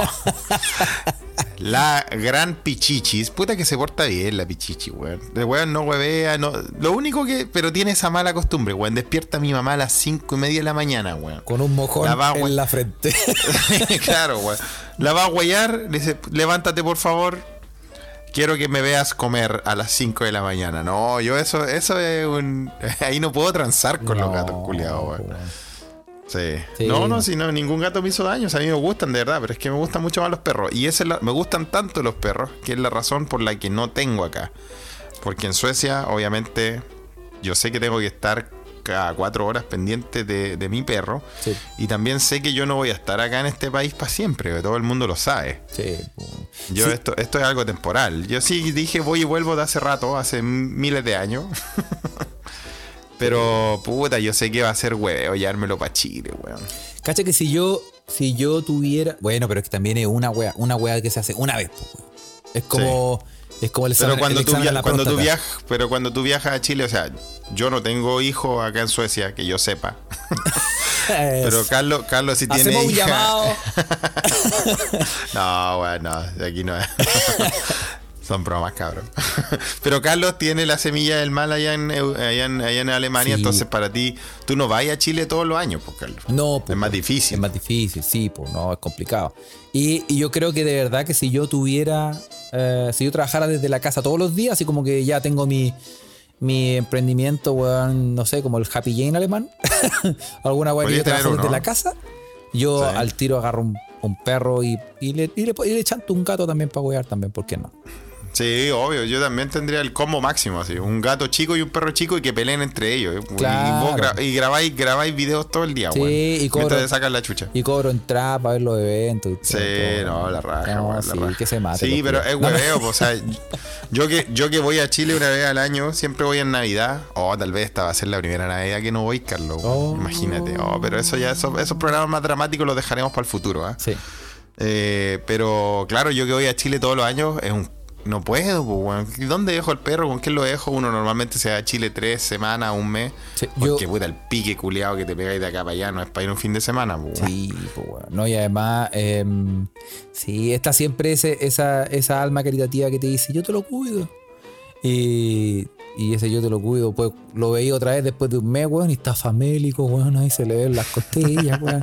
La gran Pichichis. Puta que se porta bien la Pichichi, weón. De weón no huevea. No, lo único que. Pero tiene esa mala costumbre, weón. Despierta a mi mamá a las cinco y media de la mañana, weón. Con un mojón La va, en la frente. claro, weón. La va a huellar, le dice, levántate por favor. Quiero que me veas comer a las 5 de la mañana. No, yo eso, eso es un. Ahí no puedo transar con los gatos culiados, weón. weón. Sí. Sí. No, no, si no, ningún gato me hizo daño. O sea, a mí me gustan de verdad, pero es que me gustan mucho más los perros. Y esa es la- me gustan tanto los perros, que es la razón por la que no tengo acá. Porque en Suecia, obviamente, yo sé que tengo que estar cada cuatro horas pendiente de, de mi perro. Sí. Y también sé que yo no voy a estar acá en este país para siempre, que todo el mundo lo sabe. Sí. Yo Sí, esto, esto es algo temporal. Yo sí dije voy y vuelvo de hace rato, hace miles de años. Pero puta, yo sé que va a ser hueveo llevármelo para Chile, weón. Cacha que si yo, si yo tuviera. Bueno, pero es que también es una wea, una wea que se hace una vez, weón. Es como. Es como el examen, Pero cuando, el tú, via- cuando tú viajas, pero cuando tú viajas a Chile, o sea, yo no tengo hijo acá en Suecia, que yo sepa. Pero Carlos, Carlos sí tiene un hija. llamado. No, bueno, aquí no es. Son bromas, cabrón. Pero Carlos tiene la semilla del mal allá en, allá en, allá en Alemania, Sí. entonces para ti, tú no vas a Chile todos los años, pues, Carlos. No, pues, Es más difícil. Es más difícil, sí, pues no, es complicado. Y, y yo creo que de verdad que si yo tuviera, eh, si yo trabajara desde la casa todos los días, así como que ya tengo mi, mi emprendimiento, weón, no sé, como el Happy Jane alemán, alguna weón que yo trabajo desde la casa, yo Sí. al tiro agarro un, un perro y, y le, y, le, y le chanto un gato también para wear también, ¿por qué no? Sí, obvio, yo también tendría el combo máximo, así, un gato chico y un perro chico y que peleen entre ellos. ¿eh? Y- Claro. Y, vos gra- y grabáis, grabáis videos todo el día, Sí, weón. y cobro- Mientras te sacan la chucha. Y cobro entrada para ver los eventos. Y Sí, todo, no, la raja, No, la sí, raja. que se mate. Sí, pero es hueveo, o sea, yo que, yo que voy a Chile una vez al año, siempre voy en Navidad. Oh, tal vez esta va a ser la primera Navidad que no voy, Carlos. Oh. Imagínate. Oh, pero eso ya, esos, esos programas más dramáticos los dejaremos para el futuro, ¿ah? Sí. Eh, pero claro, yo que voy a Chile todos los años es un. No puedo, pues, weón. ¿Y ¿Dónde dejo el perro? ¿Con quién lo dejo? Uno normalmente se va a Chile tres semanas, un mes. Sí, yo- porque puta, el pique culiado que te pegáis de acá para allá no es para ir un fin de semana, pues, weón. Sí, pues bueno. No, y además, em, sí, está siempre ese, esa, esa alma caritativa que te dice, yo te lo cuido. Y, y ese yo te lo cuido, pues lo veí otra vez después de un mes, weón, y está famélico, weón, ahí se le ven las costillas, weón.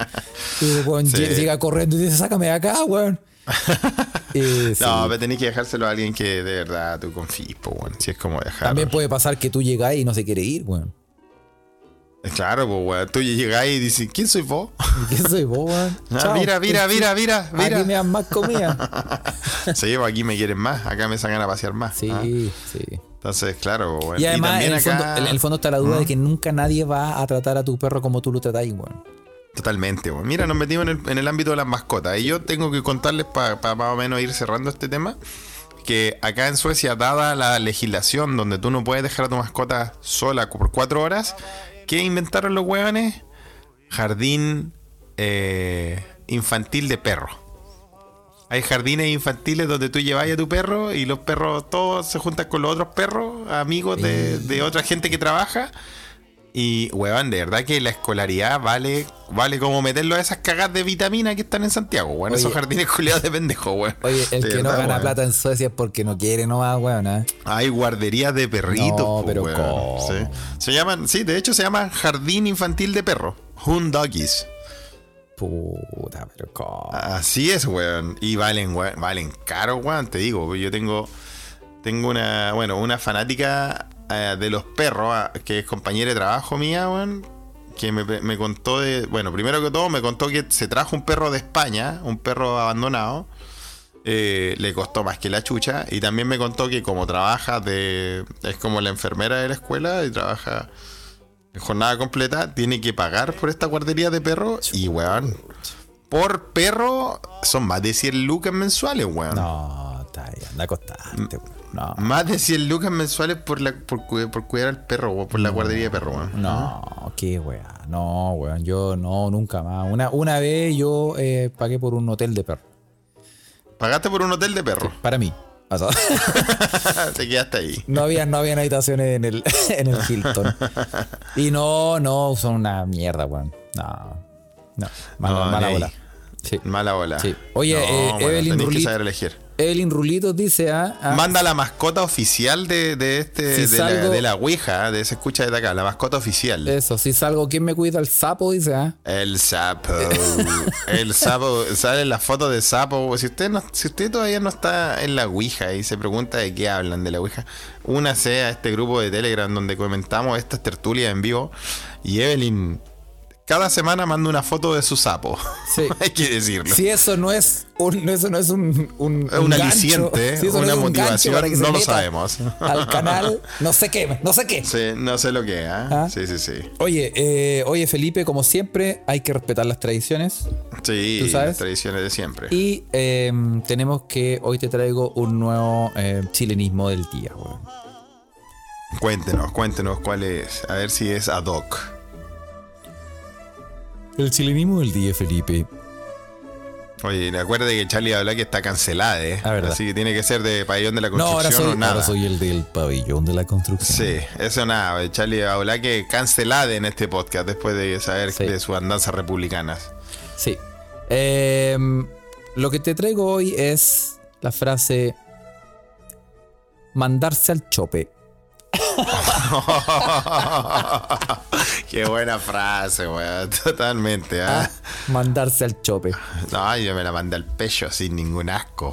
Y weón, Sí. lle- llega corriendo y dice, sácame de acá, weón. Sí. No, pero tenés que dejárselo a alguien que de verdad tú confíes, pues, weón. Si es como dejar. También puede pasar que tú llegas y no se quiere ir, weón. Claro, pues, weón. Tú llegás y dices, ¿quién soy vos? ¿Y ¿Quién soy vos, weón? Ah, Chao. mira, mira, mira, mira, Aquí me mira. dan más comida. Sí, pues aquí me quieren más. Acá me sacan a pasear más. Sí, ¿ah? sí. Entonces, claro, weón. Y además, en el, fondo, en el fondo está la duda ¿Mm? de que nunca nadie va a tratar a tu perro como tú lo tratáis, weón. Totalmente, weón. Mira, nos metimos en el, ámbito de las mascotas. Y yo tengo que contarles para más o menos ir cerrando este tema. Que acá en Suecia, dada la legislación donde tú no puedes dejar a tu mascota sola por cuatro horas, ¿qué inventaron los hueones? Jardín eh, infantil de perro. Hay jardines infantiles donde tú llevas a tu perro y los perros todos se juntan con los otros perros, amigos de otra gente que trabaja. Y, weón, de verdad que la escolaridad vale, vale como meterlo a esas cagas de vitamina que están en Santiago, weón. Oye. Esos jardines culiados de pendejo, weón. Oye, el De que no gana weón. plata en Suecia es porque no quiere nomás, weón, ¿eh? Hay guarderías de perritos, No, pero weón. ¿cómo? Sí. Se llaman, sí, de hecho se llama Jardín Infantil de Perro. Hun Doggies. Puta, pero ¿cómo? Así es, weón. Y valen, weón, valen caro, weón. Te digo, yo tengo, tengo una, bueno, una fanática eh, de los perros, ah, que es compañera de trabajo mía, weón, que me, contó de. Bueno, primero que todo, me contó que se trajo un perro de España, un perro abandonado. eh, le costó más que la chucha. Y también me contó que como trabaja de. Es como la enfermera de la escuela y trabaja en jornada completa, tiene que pagar por esta guardería de perros. Y weón. Por perro son más de 100 lucas mensuales, weón. No, está ahí, anda a weón. No, Más de 100 lucas mensuales por, la, por, por cuidar al perro, weón, por la guardería de perro, weón. no, qué weá. No, weón. Yo no, nunca más. Una, una vez yo eh, pagué por un hotel de perro. Pagaste por un hotel de perro. Para mí. O sea, Te quedaste ahí. no había, no habían habitaciones en el, en el Hilton. Y no, no, son una mierda, weón. No. No. Mala, No, bola. Sí. Mala bola. Sí. Oye, eh, bueno, Evelyn que saber elegir. Evelyn Rulitos dice ah, Manda la mascota oficial de, de este Si de, la, de la Ouija, de se escucha desde acá, la mascota oficial. Eso, si salgo, ¿quién me cuida el sapo? Dice, ah. El sapo. El sapo. Sale la foto de sapo. Si usted no, si usted todavía no está en la Ouija y se pregunta de qué hablan de la Ouija, únase a este grupo de Telegram donde comentamos estas tertulias en vivo. Y Evelyn cada semana manda una foto de su sapo. Sí. Hay que decirlo. Si eso no es un, eso no es un, un, un aliciente, si una motivación, no lo sabemos. Al canal, no sé qué, no sé qué. Sí, no sé lo que. ¿ah? Ah. Sí, sí, sí. Oye, eh, oye Felipe, como siempre, hay que respetar las tradiciones. Sí, ¿Tú sabes? las tradiciones de siempre. Y eh, tenemos que, hoy te traigo un nuevo eh, chilenismo del día. Cuéntenos, cuéntenos cuál es. A ver si es ad hoc. El chilenismo del día, Felipe. Oye, acuérdate que Charlie habla que está cancelada, ¿eh? Ah. Así que tiene que ser de pabellón de la No, construcción ahora soy, o nada. ahora soy el del pabellón de la construcción. Sí, eso nada. Charlie habla que cancelada en este podcast después de saber Sí. de sus andanzas republicanas. Sí. Eh, lo que te traigo hoy es la frase mandarse al chope. Qué buena frase, weón. Totalmente, ¿ah? Mandarse al chope. No, yo me la mandé al pecho sin ningún asco.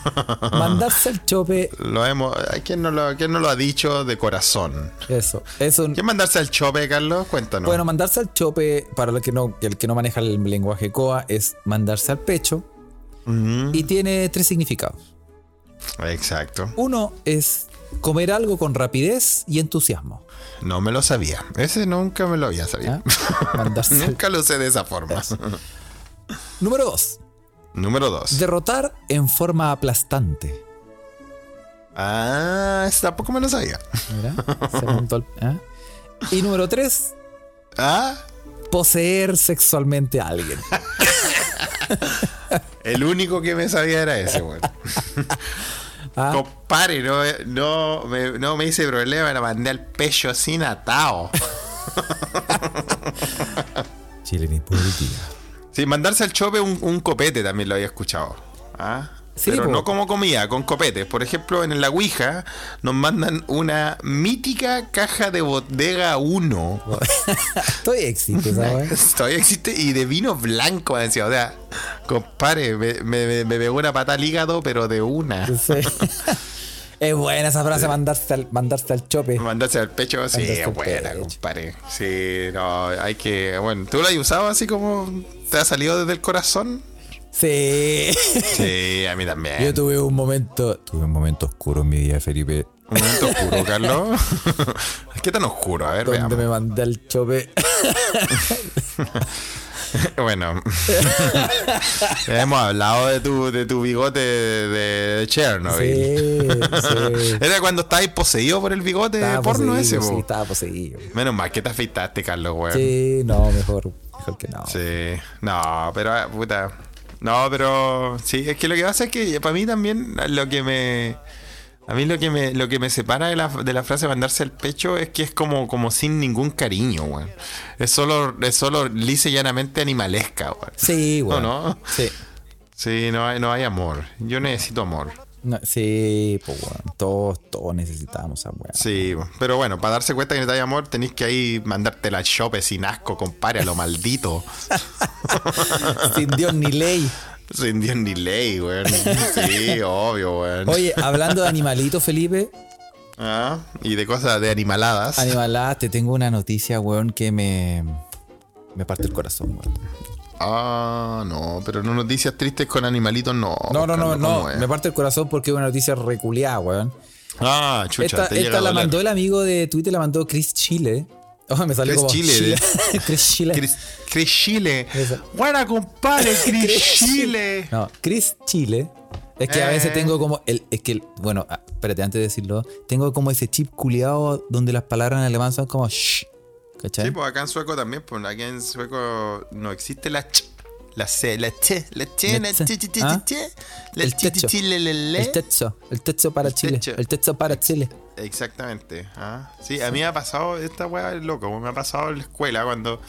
Mandarse al chope, Lo hemos. ¿Quién no lo, quién no lo ha dicho de corazón? eso. Es un, ¿Quién mandarse al chope, Carlos? Cuéntanos. bueno, mandarse al chope, para el que no, el que no maneja el lenguaje COA, es mandarse al pecho. Y tiene tres significados. Exacto. Uno es comer algo con rapidez y entusiasmo. No me lo sabía. Ese nunca me lo había sabido. ¿ah? Nunca lo usé de esa forma. Número dos. Número dos. Derrotar en forma aplastante. Ah, ese tampoco me lo sabía. Mira, se montó el- ¿ah? Y número tres, Ah, poseer sexualmente a alguien. el único que me sabía era ese, weón. Ah, Compadre, no, no, me, no me hice problema, la mandé al pecho sin atado. Chilenismo del día. Sí, mandarse al chope un, un copete también lo había escuchado. ¿Ah? Sí, Pero po. no como comida, con copetes. Por ejemplo, en la Ouija nos mandan una mítica caja de bodega 1. Todavía existe esa weá. Todavía existe y de vino blanco, decía. O sea, compadre, me, me, me pegó una pata al hígado, pero de una. Sí. Es buena esa frase, mandarse al, mandarse al chope. Mandarse al pecho, sí, es buena, compadre. Sí, no, hay que. Bueno, ¿tú lo has usado así como te ha salido desde el corazón? Sí. Sí, a mí también. Yo tuve un momento, tuve un momento oscuro en mi día, Felipe, Un momento oscuro, Carlos. ¿Qué tan oscuro? A ver, veamos. me mandé al chope. Bueno, hemos hablado de tu, de tu bigote de, Chernobyl. Sí, sí. Era cuando estabas poseído por el bigote Estaba porno ese, poseído, sí, po. estaba poseído. Menos mal que te afeitaste, Carlos, weón. Sí, no, mejor, mejor que no. Sí. No, pero, ah, puta. No, pero. Sí, es que lo que pasa es que para mí también lo que me. A mí lo que me, lo que me separa de la, de la frase mandarse al pecho es que es como, como sin ningún cariño, weón. Es solo, es solo y llanamente animalesca, weón. Sí, bueno. no? Sí. Sí, no hay, no hay amor. Yo necesito amor. No, sí, pues bueno, todos, todos necesitamos esa weá. Sí, pero bueno, para darse cuenta que no hay amor, tenéis que ahí mandarte la chope sin asco, compadre, a lo maldito. Sin Dios ni ley. Sin Dios ni ley, weón. Sí, obvio, weón. Oye, hablando de animalitos, Felipe, Ah, y de cosas de animaladas. Animaladas, te tengo una noticia, weón, que me. Me parte el corazón, weón. Ah, no, pero no noticias tristes con animalitos, no. No, no, no, no. ¿cómo es? Me parte el corazón porque es una noticia reculeada, weón. Ah, chucha, Esta, te esta la mandó el amigo de Twitter, la mandó Chris Chile. Oh, me salió Chris como Chile, Chris Chile. Chris, Chris Chile. Buena, compadre, Chris Chris Chile. No, Chris Chile. Es que a veces Eh. tengo como el, es que el- bueno, ah, espérate, antes de decirlo, tengo como ese chip culiado donde las palabras en alemán son como shh. ¿Cachai? Sí, pues acá en sueco también, pues aquí en sueco no existe la ch, la c, la ch, la ch, La la ch. ch, ch, ¿Ah? la El ch, ch, techo. el techo, el techo para Chile, el techo para Chile. Exactamente. ¿ah? Sí, a mí me ha pasado, esta weá es loco, me ha pasado en la escuela cuando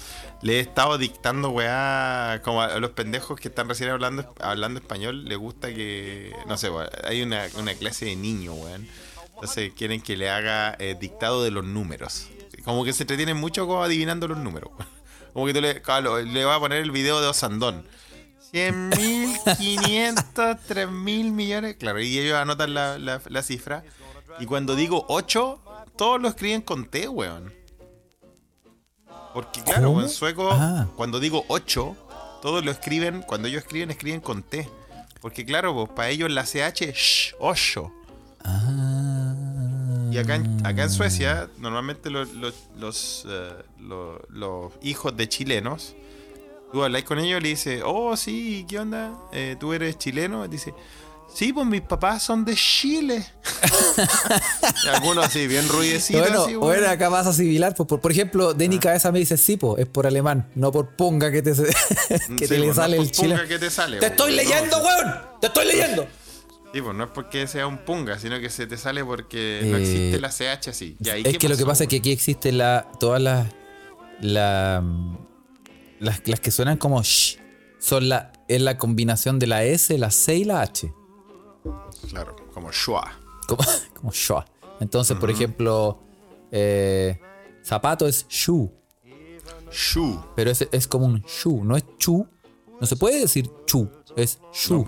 le he estado dictando weá como a los pendejos que están recién hablando, hablando español, les gusta que, no sé, weá, hay una, una clase de niños, weón. Entonces quieren que le haga eh, dictado de los números. Como que se entretienen mucho como adivinando los números. Como que tú le, claro, le vas a poner el video de Osandón. 100 mil, 500, 3 mil millones. Claro, y ellos anotan la, la- la cifra. Y cuando digo 8, todos lo escriben con T, weón. Porque claro, ¿Cómo? en sueco, Ah. cuando digo 8, todos lo escriben, cuando ellos escriben, escriben con T. Porque claro, pues para ellos la CH es sh, 8. Ah. Y acá en, acá en Suecia, normalmente los, los, los, eh, los- los hijos de chilenos, tú habláis con ellos y le dices, oh, sí, ¿qué onda? Eh, ¿Tú eres chileno? Y dice, sí, pues mis papás son de Chile. algunos así, bien ruidecitos. Bueno, así, bueno, acá vas a similar. Pues, por, por ejemplo, Denny Cabeza me dice sí, po, es por alemán, no por ponga que te, que Sí, te pues, le no sale por el chile. que te sale, ¡Te estoy no, leyendo, sí. weón! ¡Te estoy leyendo! Sí, pues no es porque sea un punga, sino que se te sale porque no Eh, existe la CH así. Ya, ¿y es que lo que pasa es que weón? aquí existe la, todas las, la, las. Las que suenan como sh. Son la, es la combinación de la S, la C y la H. Claro, como Shua. Como, como shua. Entonces, por ejemplo, eh, zapato es shoe. Shu. Pero es, es como un shoe, no es chu. No se puede decir chu, es shoe.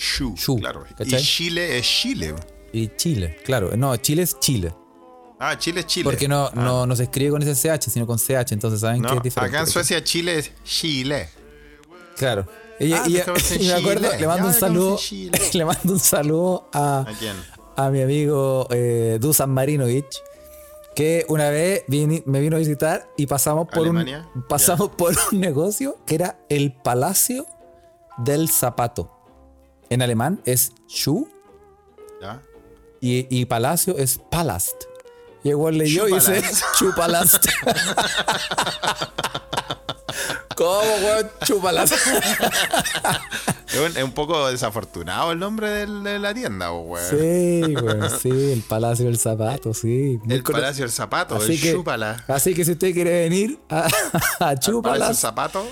Shu, Shu, claro. ¿cachai? Y Chile es Chile. Y Chile, claro. No, Chile es Chile. Ah, Chile es Chile. Porque no, Ah, no, no se escribe con ese CH, sino con CH. Entonces saben no, que es diferente. acá en Suecia Chile es Chile. Claro. Ella, Ah, ella- y me acuerdo, Chile. le mando Ya, un saludo. Le mando un saludo a, ¿A quién? a mi amigo eh, Dusan Marinovich. Que una vez me vino a visitar y pasamos por ¿Alemania? un pasamos por un negocio que era el Palacio del Zapato. En alemán es Schuh ¿Ya? y, y Palacio es Palast. Y igual leyó y dice Chupalast. Chupalast. ¿Cómo, weón? Chupalast. Es un, es un poco desafortunado el nombre del- de la tienda, weón. Sí, weón, sí, el Palacio del Zapato, sí. Muy El Palacio del Zapato, Así el que, Chúpala. así que si usted quiere venir a, a Palacio del Zapato.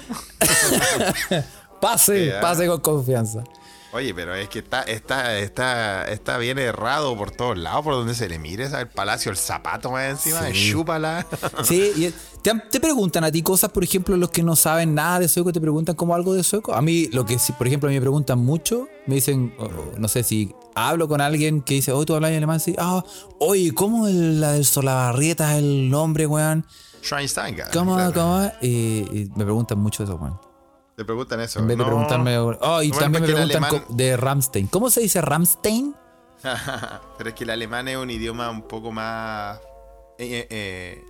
pase, pase con confianza. Oye, pero es que está, está, está, está bien errado por todos lados, por donde se le mire. ¿sabes? El Palacio del Zapato más encima, Sí. chúpala. Sí, y te, te preguntan a ti cosas, por ejemplo, los que no saben nada de sueco, te preguntan como algo de sueco. A mí, lo que por ejemplo, a mí me preguntan mucho, me dicen, oh, no sé si hablo con alguien que dice, oh, tú hablas en alemán, sí, ah, oye, ¿cómo el, la del Solabarrieta es el nombre, weón? Schweinsteiger. ¿Cómo, claro. cómo? Y, y me preguntan mucho eso, weón. Te preguntan eso. En vez de No. preguntarme, oh, y también me preguntan alemán- de Ramstein. ¿Cómo se dice Ramstein? Pero es que el alemán es un idioma un poco más. eh, eh, eh,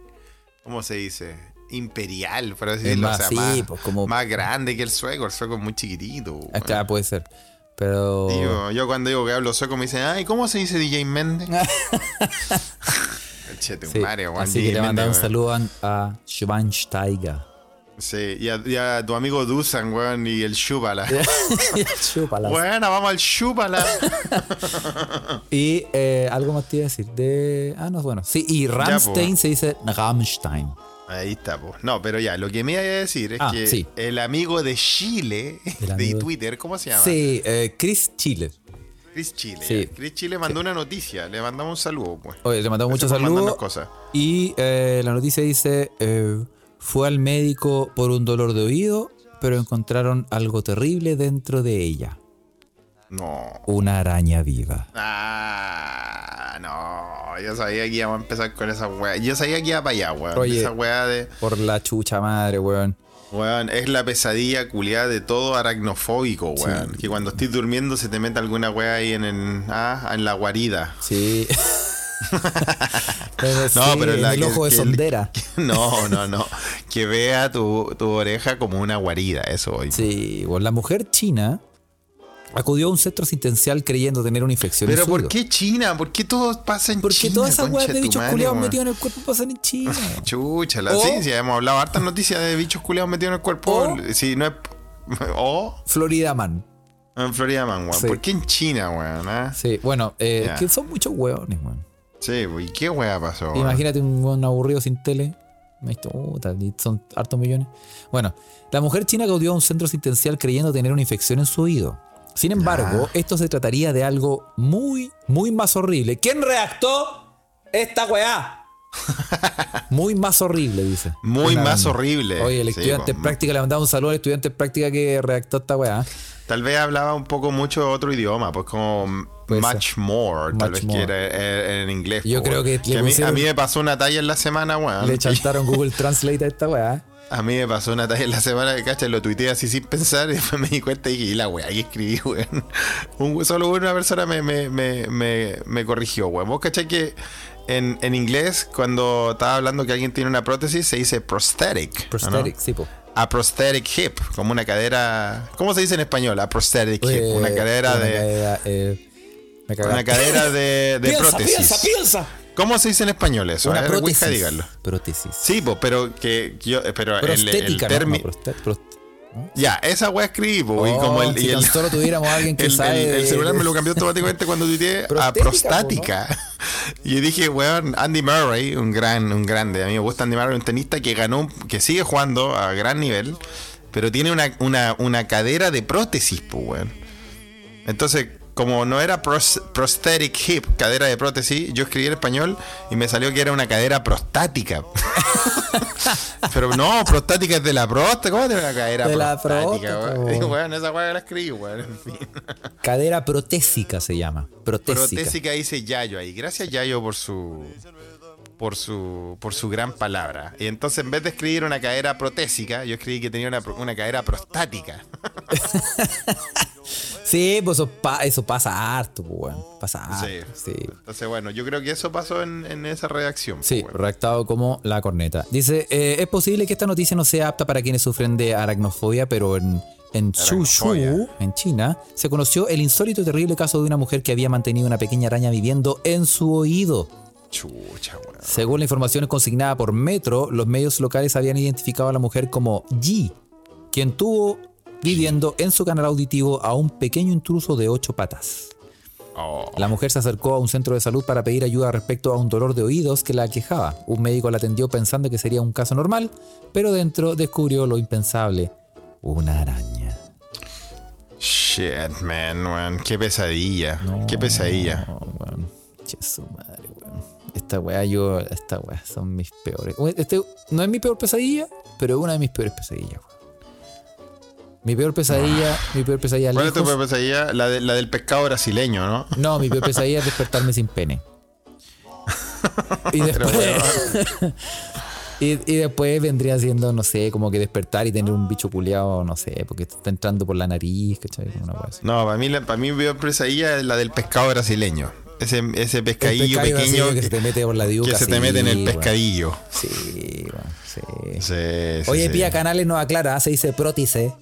¿Cómo se dice? Imperial, por así decirlo. más, o sea, sí, más, pues, como- más grande que el sueco. El sueco es muy chiquitito. Acá puede ser. Pero. Digo, yo cuando digo que hablo sueco me dicen, ay, ¿cómo se dice DJ Méndez? Che, tu Sí, madre, así DJ que le mandaba un saludo a, a Schweinsteiger. Sí, y a, y a tu amigo Dusan, weón, y el Shubala. Chúpalas. Bueno, vamos al Shubala. Y eh, algo más te iba a decir. De. Ah, no, bueno. Sí, y Ramstein se dice Rammstein. Ahí está, pues. No, pero ya, lo que me iba a decir es Ah, que sí. el amigo de Chile, El de Twitter, ¿cómo se llama? Sí, eh, Chris Chile. Chris Chile. Sí. Chris Chile mandó una noticia, le mandamos un saludo, pues. Oye, le mandamos muchos saludos. cosas. Y eh, la noticia dice: eh, fue al médico por un dolor de oído, pero encontraron algo terrible dentro de ella. No. Una araña viva. Ah, no. yo sabía que íbamos a empezar con esa weá. Yo sabía que iba para allá, weón. Oye. Esa weá de. Por la chucha madre, weón. Weón, es la pesadilla culiada de todo aracnofóbico, weón. Sí. Que cuando estés durmiendo se te mete alguna weá ahí en, el- ah, en la guarida. Sí. Pero No, sí, pero la el que- ojo de que- sondera. No, no, no. Que vea tu, tu oreja como una guarida, eso hoy. Sí, bueno, la mujer china acudió a un centro asistencial creyendo tener una infección. Pero ¿por qué China? ¿Por qué todo pasa en Porque China? todas esas weas de bichos culiados metidos en el cuerpo pasan en China. Chucha, la ciencia. Hemos hablado hartas noticias de bichos culiados metidos en el cuerpo. O- Si no es. O Florida Man. en Florida Man, weón. Sí. ¿Por qué en China, weón? ah? Sí, bueno, eh, que son muchos hueones, weón. Sí, ¿y qué wea pasó? Imagínate un aburrido sin tele. Son hartos millones. Bueno, la mujer china acudió a un centro asistencial creyendo tener una infección en su oído. Sin embargo, esto se trataría de algo muy, muy más horrible. ¿Quién redactó esta weá? muy más horrible, dice. Muy Una- más horrible. Oye, el Sí, estudiante po. práctica le mandaba un saludo al estudiante práctica que redactó esta weá. Tal vez hablaba un poco mucho otro idioma, pues como Much more, tal Much vez more. que era eh, en inglés. Yo creo que a, mí, pusieron- a mí me pasó una talla en la semana, weón. Le chantaron Google Translate a esta weá. A mí me pasó una talla en la semana que cacha, lo tuiteé así sin pensar y después me di cuenta y dije, "Y la weá, que escribí, weón. Un- solo una persona me, me, me, me, corrigió, weón. Vos cachai que en, en inglés, cuando estaba hablando que alguien tiene una prótesis, se dice prosthetic. ¿o no? Prosthetic, sí, po. A prosthetic hip, como una cadera. ¿Cómo se dice en español? A prosthetic hip, Eh, una cadera una de. cadera, eh. Una cadera de, de piensa, prótesis. piensa, piensa. ¿Cómo se dice en español eso? Una ver, prótesis. Ouija, dígalo. Prótesis. Sí, po, pero que yo, pero el, el Prostética, ¿no? termi- No, prostet- prost- Ya, esa weá escribí, po, y Oh, como el, si y el, solo tuviéramos a alguien que el- sabe. el- el celular me lo cambió automáticamente cuando tuiteé a prostática. Y dije, weón, Andy Murray, un gran, un grande, a mí me gusta Andy Murray, un tenista que ganó, que sigue jugando a gran nivel, pero tiene una, una, una cadera de prótesis, pues, weón. Entonces, como no era pros- prosthetic hip, cadera de prótesis, yo escribí en español y me salió que era una cadera prostática. Pero no, prostática es de la próstata. ¿Cómo tiene una cadera De la prostática, próstata, weón. weón, esa weá la escribí, weón. En fin. Cadera protésica se llama. Protésica. Protésica dice Yayo ahí. Gracias Yayo por su por su por su gran palabra. Y entonces en vez de escribir una cadera protésica, yo escribí que tenía una, una cadera prostática. Sí, pues eso, pa- eso pasa harto, pues, weón. Pasa harto. Sí. Sí. Entonces, bueno, yo creo que eso pasó en, en esa redacción. Sí, pues, redactado como la corneta. Dice, eh, es posible que esta noticia no sea apta para quienes sufren de aracnofobia, pero en, en Suzhou, en China, se conoció el insólito y terrible caso de una mujer que había mantenido una pequeña araña viviendo en su oído. Chucha. Según la información consignada por Metro, los medios locales habían identificado a la mujer como Yi, quien tuvo viviendo en su canal auditivo a un pequeño intruso de ocho patas. Oh, La mujer se acercó a un centro de salud para pedir ayuda respecto a un dolor de oídos que la aquejaba. Un médico la atendió pensando que sería un caso normal, pero dentro descubrió lo impensable, una araña. shit, man, weón. Qué pesadilla. Qué pesadilla. No. Che, su madre. Esta weá, yo, esta weá son mis peores. Este no es mi peor pesadilla, pero es una de mis peores pesadillas, weón. Mi peor pesadilla, mi peor pesadilla ¿Cuál es tu lejos- peor pesadilla? La, de- la del pescado brasileño, ¿no? No, mi peor pesadilla es despertarme sin pene. Y después, y, y después vendría siendo, no sé, como que despertar y tener un bicho culeado, no sé, porque está entrando por la nariz, ¿cachai? Una así. No, para mí, la- para mí mi peor pesadilla es la del pescado brasileño. Ese, ese pescadillo pescado pequeño que se te mete por la diuca. que se te sí, mete en el pescadillo. Sí, weón, sí. Sí, sí, Oye. Pía Canales nos aclara, se dice prótice.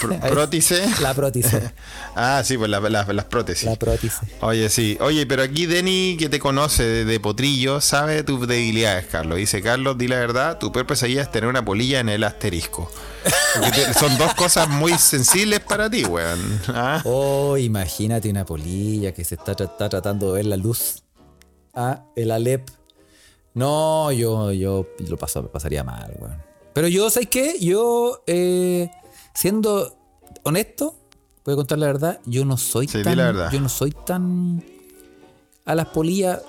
Pr- ¿Prótice? La prótice. Ah, sí, pues la- la- las prótesis. La prótice. Oye, sí. Oye, pero aquí Denny, que te conoce de, de Potrillo, sabe tus debilidades, Carlos. Dice, Carlos, di la verdad, tu peor pesadilla es tener una polilla en el asterisco. Te- son dos cosas muy sensibles para ti, weón. ¿Ah? Oh, imagínate una polilla que se está, está tratando de ver la luz. Ah, el Alep. No, yo, yo lo paso, pasaría mal, weón. Pero yo, ¿sabes qué? Yo, eh, siendo honesto, voy a contar la verdad, yo no soy Sí, tan. la verdad. Yo no soy tan. A las polillas.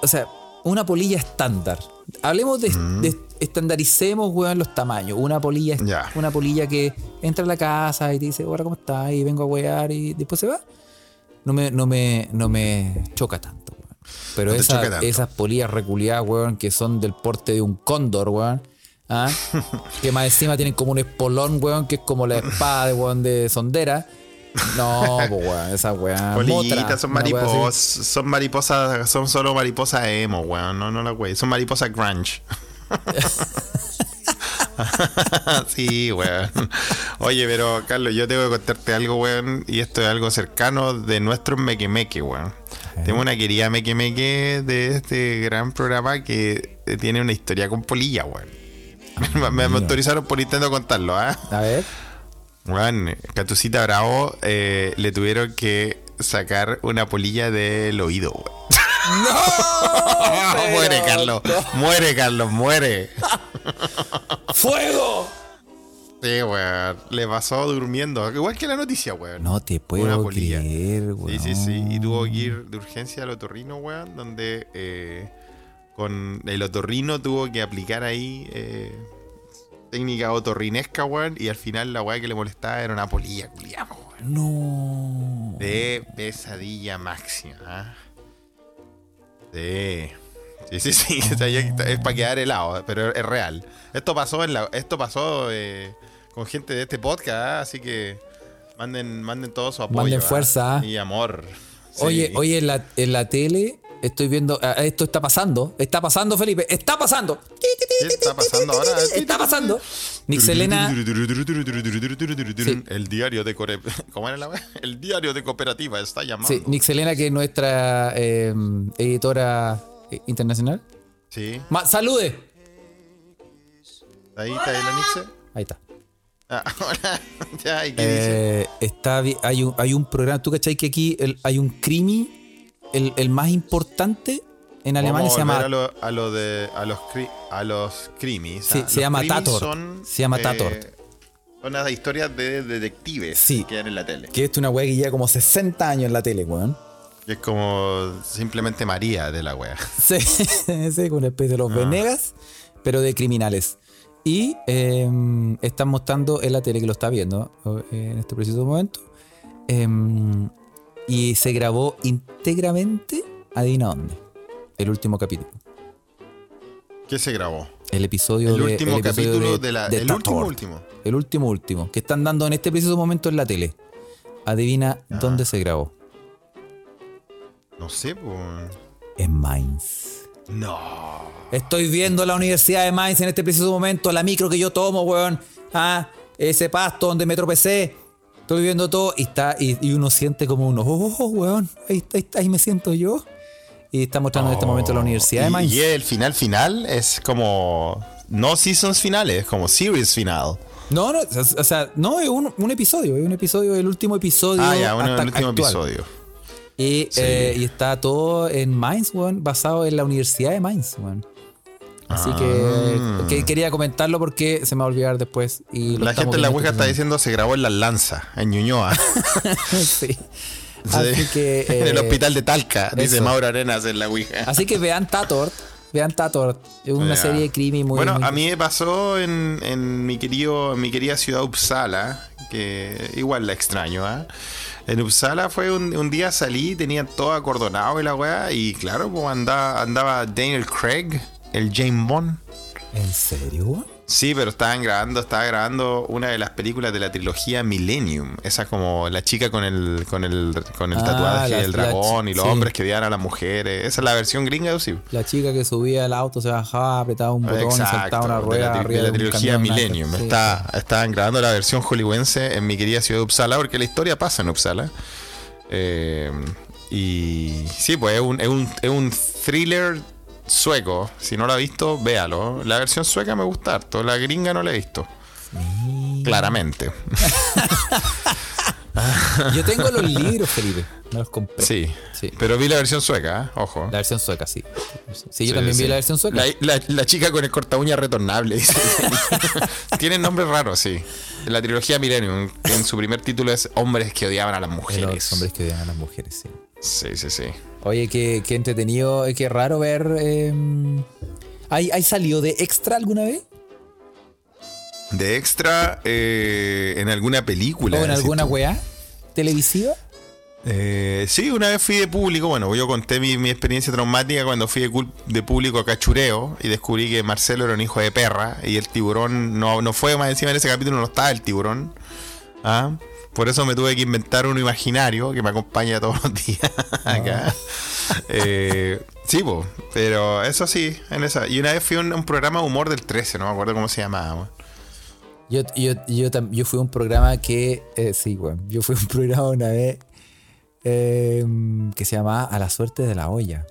O sea, una polilla estándar. Hablemos de, de- estandaricemos, weón, los tamaños. Una polilla, una polilla que entra a la casa y te dice, hola, ¿cómo estás? Y vengo a wear y después se va. No me, no me, no me choca tanto, weón. Pero No esa- tanto. esas polillas reculiadas, weón, que son del porte de un cóndor, weón. ¿Ah? que más encima tienen como un espolón, weón, que es como la espada de weón de sondera. No, pues weón, esa weón. Son mariposas, son mariposas, son solo mariposas emo, weón, no, no la wey, son mariposas grunge. sí, weón. Oye, pero Carlos, yo tengo que contarte algo, weón, y esto es algo cercano de nuestro mequemeque, weón. Tengo una querida mequemeque de este gran programa que tiene una historia con polilla, weón. me, me autorizaron por intento contarlo, ¿ah? A ver. Weón, Catucita Bravo eh, le tuvieron que sacar una polilla del oído, weón. ¡No! muere, Carlos. Muere, Carlos, muere. ¡Fuego! Sí, weón. Le pasó durmiendo. Igual que la noticia, weón. No te Una puedo polilla. creer, weón. Sí, sí, sí. Y tuvo que ir de urgencia al otorrino, weón, donde eh, con el otorrino tuvo que aplicar ahí eh, técnica otorrinesca, weón, y al final la weá que le molestaba era una polilla, culiamos, weón. No. De pesadilla máxima. ¿ah? Sí. Sí, sí, sí. o sea, ya- es para quedar helado, pero es real. Esto pasó en la, esto pasó eh, con gente de este podcast, ¿ah? así que manden, manden todo su apoyo. Manden fuerza, ¿ah? Y amor. Sí. Oye, oye, en la, en la tele estoy viendo. ah, Esto está pasando. Está pasando, Felipe. Está pasando. ¿Qué está pasando ahora? Está pasando. Nixelena. Sí. El diario de Core... ¿Cómo era la? El diario de cooperativa está llamando. Sí, Nixelena, que es nuestra eh, editora eh, internacional. Sí. Ma- ¡Salude! Ahí está la Nixe. Ahí está. Ah, hola. ya, ¿y qué dice? Eh, está, vi- hay, un, hay un programa. ¿Tú cachai que aquí el- hay un crimi, el, el más importante en Alemania se llama. a lo, a lo de a los cri- a los crimis. Sí, ¿ah? se Los llama crimis Tatort. son, Se llama eh, Tatort. Son las historias de detectives Sí. que hay en la tele. Que es una weá que lleva como 60 años en la tele, weón. Que es como simplemente María de la wea. Sí, sí, una especie de los Ah. Venegas, pero de criminales. Y eh, están mostrando en la tele que lo está viendo eh, en este preciso momento. Eh, y se grabó íntegramente, adivina dónde. El último capítulo. ¿Qué se grabó? El episodio El de- último el episodio capítulo de, la. el Tatort. último último. El último último. Que están dando en este preciso momento en la tele. Adivina Ah. dónde se grabó. No sé, pues. En Mainz. No. Estoy viendo la Universidad de Mainz en este preciso momento, la micro que yo tomo, weón. Ah, ese pasto donde me tropecé. Estoy viendo todo y está y, y uno siente como uno, oh, weón, ahí, está- ahí, ahí me siento yo. Y está mostrando en este momento la Universidad de Oh. Y- Mainz. Y, el final final es como. No seasons finales, es como series final. No, no, o sea, no, es un, un episodio, es un episodio, el último episodio. Ah, ya, bueno, hasta el último actual. episodio. Y, Sí. eh, y está todo en Mainz, weón, basado en la Universidad de Mainz, weón. Así Ah. que, que quería comentarlo porque se me va a olvidar después. Y La gente en la Ouija está diciendo se grabó en Las Lanzas, en Ñuñoa. sí. Sí. Así que. en el eh, hospital de Talca, dice. Mauro Arenas en la Ouija. Así que vean Tatort. Vean Tatort. Es una serie de crimen muy. Bueno, muy- a mí me pasó en, en mi querido, en mi querida ciudad Uppsala, que igual la extraño, ¿ah? En Uppsala fue un, un día salí, tenía todo acordonado y la weá, y claro, pues andaba, andaba Daniel Craig, el James Bond. ¿En serio? Sí, pero estaban grabando, estaba grabando una de las películas de la trilogía Millennium. Esa como la chica con el, con el, con el Ah, tatuaje la- del la dragón y los sí. hombres que odiaban a las mujeres. Esa es la versión gringa de sí. La chica que subía al auto, se bajaba, apretaba un botón y saltaba una de rueda la, tri- arriba de la trilogía Millennium. sí. Está, estaban grabando la versión hollywoodense en mi querida ciudad de Uppsala, porque la historia pasa en Uppsala. Eh, y sí, pues es un, es, un, es un thriller sueco. Si no lo ha visto, véalo. La versión sueca me gusta harto, la gringa no la he visto. Claramente. Yo tengo los libros, Felipe. Me los compré. Sí. Sí. Pero vi la versión sueca, ¿eh? ojo. La versión sueca, sí. Sí, yo Sí, también sí. vi la versión sueca. La, la- la chica con el corta uña retornable. Tienen nombres raros, sí. La trilogía Millennium, en su primer título es Hombres que odiaban a las mujeres. los hombres que odian a las mujeres, sí. Sí, sí, sí. Oye, qué, qué entretenido, eh, qué raro ver. eh, ¿hay, ¿Hay salido de extra alguna vez? De extra, eh, en alguna película. ¿O en alguna tú. weá televisiva? Eh, sí, una vez fui de público, bueno, yo conté mi, mi experiencia traumática cuando fui de, de público a Cachureo y descubrí que Marcelo era un hijo de perra y el tiburón no, no fue más encima en ese capítulo, no estaba el tiburón. ¿Ah? Por eso me tuve que inventar uno imaginario que me acompaña todos los días acá. Eh, sí, po, pero eso sí, en esa. Y una vez fui a un, un programa de humor del 13, no me acuerdo cómo se llamaba. Yo, yo, yo, yo fui a un programa que. eh, sí, weón. Yo fui a un programa una vez eh, que se llamaba A la suerte de la olla.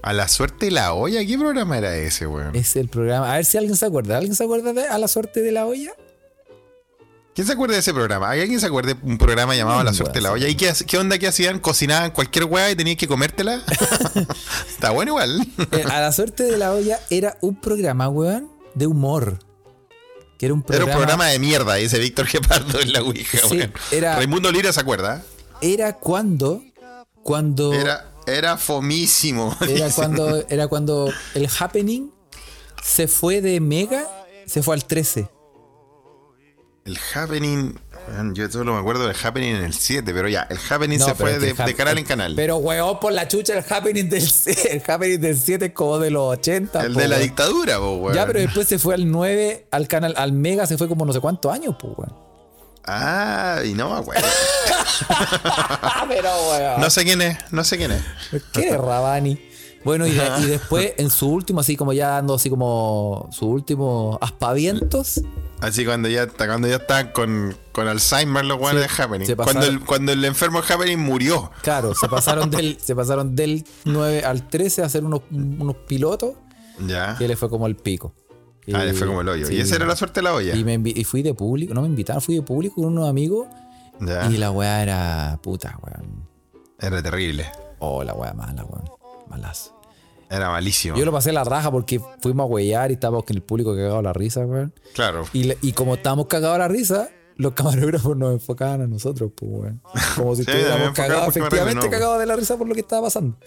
A la suerte de la olla, ¿qué programa era ese, weón? Es el programa. A ver si alguien se acuerda. ¿Alguien se acuerda de A la suerte de la olla? ¿Quién se acuerda de ese programa? ¿Hay alguien se acuerda de un programa llamado La Suerte de la Olla? ¿Y qué, onda que hacían? ¿Cocinaban cualquier weá y tenías que comértela? Está bueno igual. Eh, a la suerte de la olla era un programa, weón, de humor. Que era un Era programa. un programa de mierda, dice Víctor Gepardo en la Ouija, Sí, weón. era- Raimundo Lira se acuerda. Era cuando. Cuando. Era, era fomísimo. Era cuando, era cuando el happening se fue de Mega, se fue al 13. El Happening. weón, Yo solo me acuerdo del Happening en el 7, pero ya, el Happening No, se fue es de, canal en canal. Pero weón, por la chucha, el happening del, el happening del 7 es como de los 80. el po, de la weón. dictadura, po, weón. Ya, pero después se fue al 9, al canal, al Mega se fue como no sé cuántos años, pues, weón. Ah, y no. Ah, pero weón. No sé quién es, no sé quién es. ¿Qué eres, Rabani? Bueno, y, de- y después, en su último, así como ya dando así como su último aspavientos, Así cuando ya está, cuando ya está con, con Alzheimer los weones Sí, de Happening. Cuando el, cuando el enfermo de Happening murió. claro, se pasaron del, se pasaron del 9 al 13 a hacer unos, unos pilotos Ya. que le fue como el pico. Ah, le fue como el hoyo. sí. Y esa era la suerte de la olla. Y, me y fui de público, no me invitaron, fui de público con unos amigos Ya. y la weá era puta, weón. Era terrible. Oh, la weá mala, weón. Malazo. Era malísimo. Yo lo pasé la raja porque fuimos a huellar y estábamos con el público cagado la risa, weón. Claro. Y, y como estábamos cagados la risa, los camarógrafos nos enfocaban a nosotros, pues, weón. Como si Sí, estuviéramos cagados, efectivamente nuevo. cagados de la risa por lo que estaba pasando.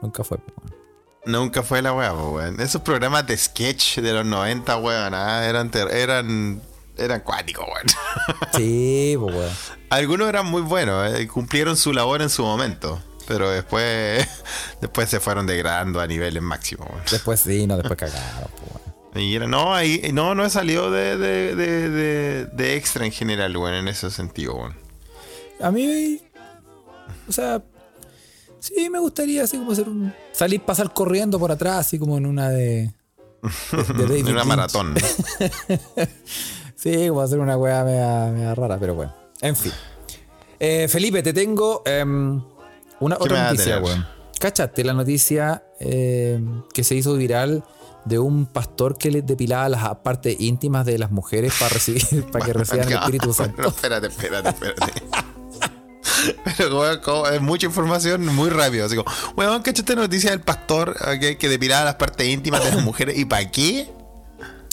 Nunca fue, pues, weón. Nunca fue la weá, po, weón. Esos programas de sketch de los 90, weón, ah, eran, eran, eran cuáticos, weón. Sí, pues, weón. Algunos eran muy buenos, eh, cumplieron su labor en su momento. Pero después, después se fueron degradando a niveles máximos. Después sí, no, después cagaron, pues. Y era, no, ahí, no, no he salido de, de, de, de, extra en general, weón, en ese sentido, weón. A mí, o sea, sí me gustaría así como hacer un. Salir, pasar corriendo por atrás, así como en una de. de- una maratón. Sí, como hacer una weá media, media rara, pero bueno. En fin. Eh, Felipe, te tengo em, una ¿Qué me otra noticia, weón. ¿Cachaste la noticia em, que se hizo viral de un pastor que le depilaba las partes íntimas de las mujeres para recibir, para que reciban el Espíritu Santo? Pero espérate, espérate, espérate. Pero, weón, como es mucha información muy rápido. Así como, weón, ¿cachaste la noticia del pastor eh, que, que depilaba las partes íntimas de las mujeres? ¿Y para qué?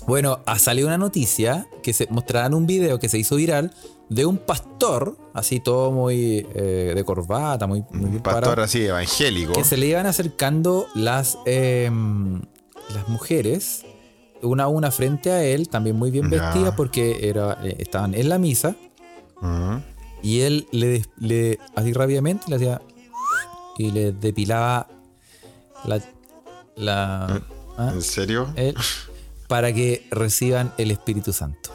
Bueno, ha salido una noticia que se mostrarán un video que se hizo viral de un pastor, así todo muy eh, de corbata, muy, muy bien Pastor parado, así evangélico. que se le iban acercando las, em, las mujeres, una a una frente a él, también muy bien vestidas porque era, eh, estaban en la misa, y él le, le así rápidamente le hacía y le depilaba la, la ¿ah? ¿En serio? él, para que reciban el Espíritu Santo.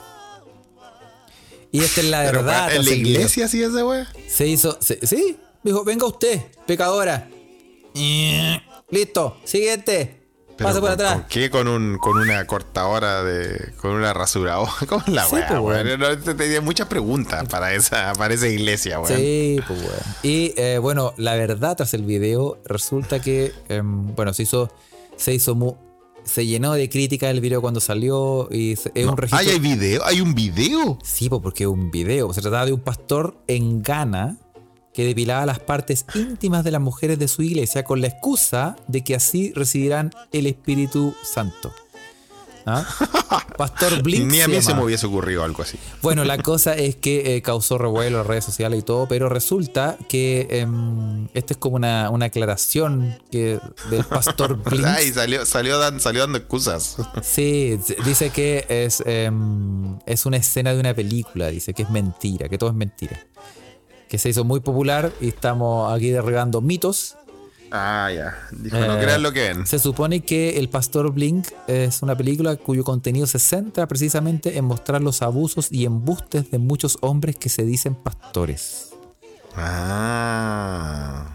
Y esta es la Pero, verdad. weón, ¿En la iglesia así ese weón? Se hizo. se- sí, dijo, venga usted, pecadora. Listo, siguiente. Pase por ¿con- atrás. ¿Con qué? ¿Con, un, con una cortadora de. con una rasuradora? ¿Cómo es la Sí, weá, pues, weón? weón. No, te- Tenía muchas preguntas para esa, para esa iglesia, weón. Sí, pues bueno. Y eh, bueno, la verdad, tras el video, resulta que, em, bueno, se hizo, se hizo mu- se llenó de crítica el video cuando salió y se- es No. un registro. Ay, ¿hay video? ¿Hay un video? Sí, pues porque es un video. Se trataba de un pastor en Ghana que depilaba las partes íntimas de las mujeres de su iglesia con la excusa de que así recibirán el Espíritu Santo. ¿Ah? Pastor Blink. Ni a mí se me hubiese ocurrido algo así. Bueno, la cosa es que eh, causó revuelo en las redes sociales y todo, pero resulta que em, esta es como una, una aclaración que del pastor Blink. Ay, salió, salió, dan- salió dando excusas. Sí, dice que es, em, es una escena de una película, dice que es mentira, que todo es mentira. que se hizo muy popular y estamos aquí derribando mitos. Ah, ya. Dijo, no Eh, crean lo que ven. Se supone que El Pastor Blink es una película cuyo contenido se centra precisamente en mostrar los abusos y embustes de muchos hombres que se dicen pastores. Ah.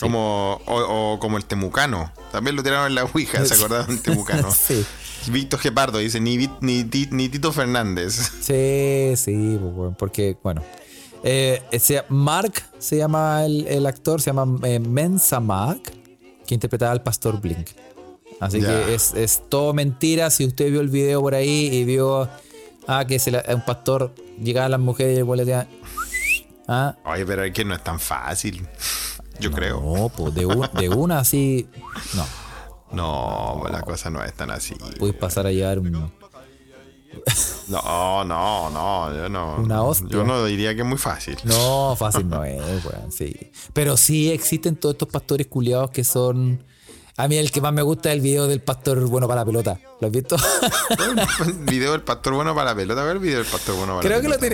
Como, o, o como el temucano. También lo tiraron en la Ouija, ¿se acordaron del temucano? sí, Víctor Gepardo dice, ni, ni, ni Tito Fernández. sí, sí, pues, porque, bueno. Eh, Mark se llama el, el actor, se llama eh, Mensa Mark, que interpretaba al Pastor Blink. Así que es, es todo mentira. Si usted vio el video por ahí y vio ah, que se la- un pastor llegaba a las mujeres y güey le decía, ah, Oye, pero es que no es tan fácil. Yo creo. No, pues de, un- de una así. No, No, pues la cosa no es tan así. puedes pasar a llevar un. No, no, no, yo no. Una hostia. Yo no diría que es muy fácil. No, fácil no es, weón, sí. Pero sí existen todos estos pastores culiados que son. A mí el que más me gusta es el video del pastor bueno para la pelota. ¿Lo has visto? El video del pastor bueno para la pelota. A ver el video del pastor bueno para Creo la que lo pelota.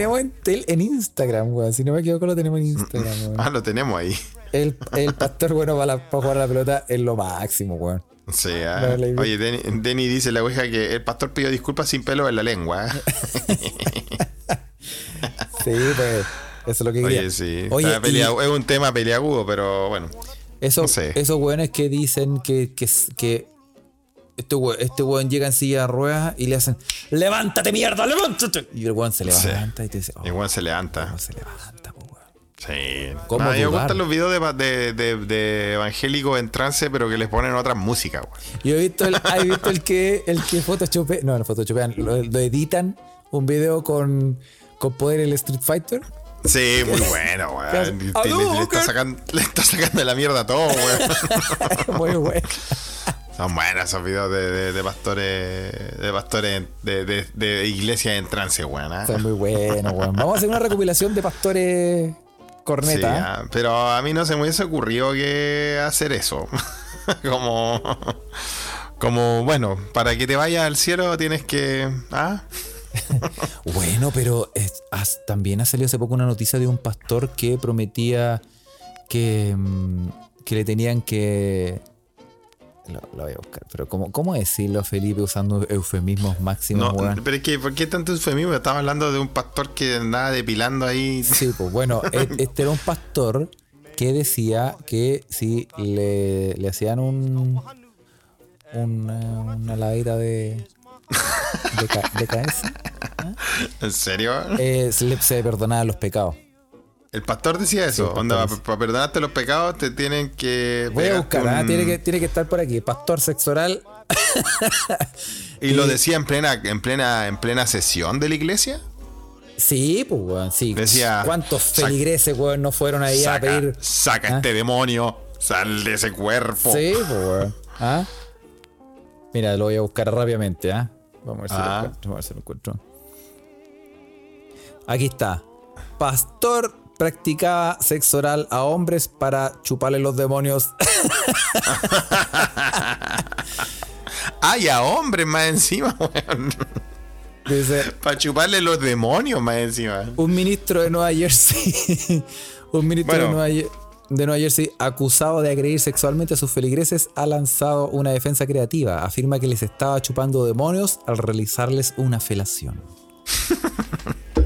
tenemos en, Instagram, weón. Si no me equivoco, lo tenemos en Instagram, weón. Ah, lo tenemos ahí. El, el pastor bueno para, la- para jugar a la pelota es lo máximo, weón. Sí, ah. No, Oye, Denny, Denny dice la ouija que el pastor pidió disculpas sin pelo en la lengua. Sí, pues. Eso es lo que quería. Oye, sí. Oye, y- Es un tema peleagudo, pero bueno. Eso, No sé. Esos weones que dicen que, que, que este, we- este weón llega en silla de ruedas y le hacen ¡Levántate, mierda! ¡Levántate! Y el weón se Sí. levanta y te dice, oh, Igual se levanta. ¿cómo se levanta? Sí. ¿Cómo a mí me gustan los videos de, de, de, de evangélicos en trance, pero que les ponen otras músicas, güey. Yo he visto el, ¿has visto el que el que photoshopean? No, no photoshopean, lo, lo editan un video con, con poder el Street Fighter. Sí, muy bueno, güey. ¿Qué hace? Le, le- ¡Aló, le está sacando, le está sacando de la mierda todo, güey. Muy bueno. Son buenos esos videos de, de, de pastores, de pastores de, de, de iglesias en trance, güey. ¿ah? Son muy buenos, weón. Vamos a hacer una recopilación de pastores Sí, corneta. ah, pero a mí no se me hubiese ocurrido que hacer eso. como, como, bueno, para que te vayas al cielo tienes que... ¿ah? Bueno, pero es- has- también ha salido hace poco una noticia de un pastor que prometía que, mm, que le tenían que. Lo, lo voy a buscar, pero ¿cómo, cómo decirlo, Felipe, usando eufemismos máximos, No, pero es que, ¿por qué tanto eufemismo? Estaba hablando de un pastor que andaba depilando ahí. Sí, pues bueno, e- este era un pastor que decía que si le, le hacían un. Una, una lavadita de. de, ca- de cabeza, ¿En serio? eh, se le se perdonaban los pecados. El pastor decía eso. Onda, para perdonarte los pecados te tienen que... Voy a buscar, ¿ah? tiene, que, tiene que estar por aquí. Pastor sexo oral. Y lo decía en plena, en plena, en plena sesión de la iglesia. Sí, pues, weón, sí. Decía, ¿Cuántos feligreses, weón, no fueron ahí a Saca, pedir? saca ¿Ah? este demonio, sal de ese cuerpo. Sí, pues, weón. ¿Ah? Mira, lo voy a buscar rápidamente, ¿ah? Vamos a ver si lo Ah. encuentro. Vamos a ver si lo encuentro. Aquí está. Pastor practicaba sexo oral a hombres para chuparle los demonios. Ay, a hombres más encima, weón. Dice, Para chuparle los demonios más encima. un ministro de Nueva Jersey, un ministro de. Nueva, Ye- de Nueva Jersey acusado de agredir sexualmente a sus feligreses ha lanzado una defensa creativa. Afirma que les estaba chupando demonios al realizarles una felación.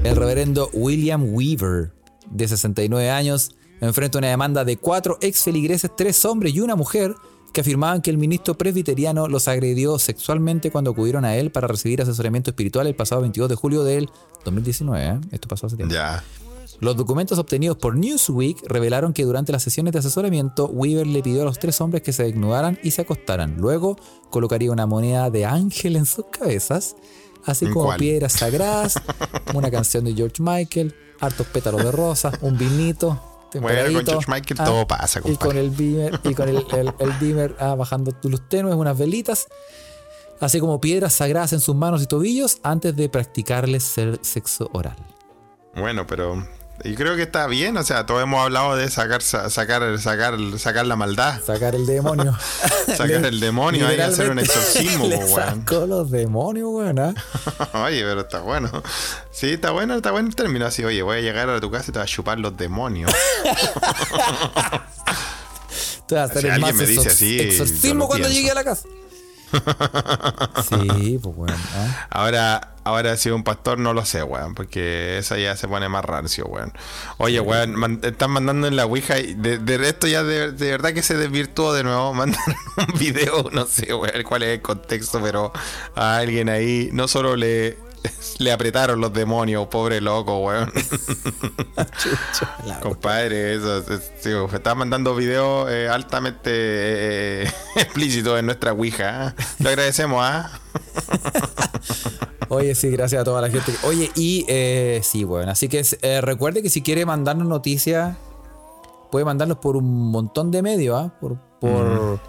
El reverendo William Weaver, de 69 años, enfrenta una demanda de cuatro ex feligreses, tres hombres y una mujer, que afirmaban que el ministro presbiteriano los agredió sexualmente cuando acudieron a él para recibir asesoramiento espiritual el pasado 22 de julio del 2019. ¿eh? Esto pasó hace tiempo. Ya. Los documentos obtenidos por Newsweek revelaron que durante las sesiones de asesoramiento, Weaver le pidió a los tres hombres que se desnudaran y se acostaran. Luego colocaría una moneda de ángel en sus cabezas, así ¿En como cuál? piedras sagradas, una canción de George Michael, hartos pétalos de rosa, un vinito. Bueno, con George Michael ah, todo pasa, Y con compadre. el dimmer, y con el, el- el dimmer ah, bajando luz tenues, unas velitas, así como piedras sagradas en sus manos y tobillos antes de practicarles el sexo oral. Bueno, pero Y creo que está bien, o sea, todos hemos hablado de sacar, sa- sacar, sacar, sacar la maldad. Sacar el demonio. Sacar Le- el demonio ahí, hacer un exorcismo, le weón. sacó los demonios, weón. ¿ah? Oye, pero está bueno. Sí, está bueno, está bueno el término así. Oye, voy a llegar a tu casa y te voy a chupar los demonios. Te vas a hacer Si el alguien más me dice así, exorcismo cuando pienso. llegue a la casa. sí, pues weón. ¿ah? Ahora, ahora si un pastor no lo sé, weón, porque esa ya se pone más rancio, weón. Oye, weón, man- están mandando en la Ouija y de, de esto ya de, de verdad que se desvirtuó de nuevo. Mandaron un video, no sé, weón, cuál es el contexto, pero a alguien ahí no solo le, le apretaron los demonios, pobre loco, weón. Chucha, Compadre, eso, es- sí, está mandando videos eh, altamente eh, explícitos en nuestra Ouija. Lo agradecemos, ¿ah? Oye, sí, gracias a toda la gente. Oye, y eh, sí, bueno, así que eh, recuerde que si quiere mandarnos noticias, puede mandarnos por un montón de medios, ¿ah? Por, por,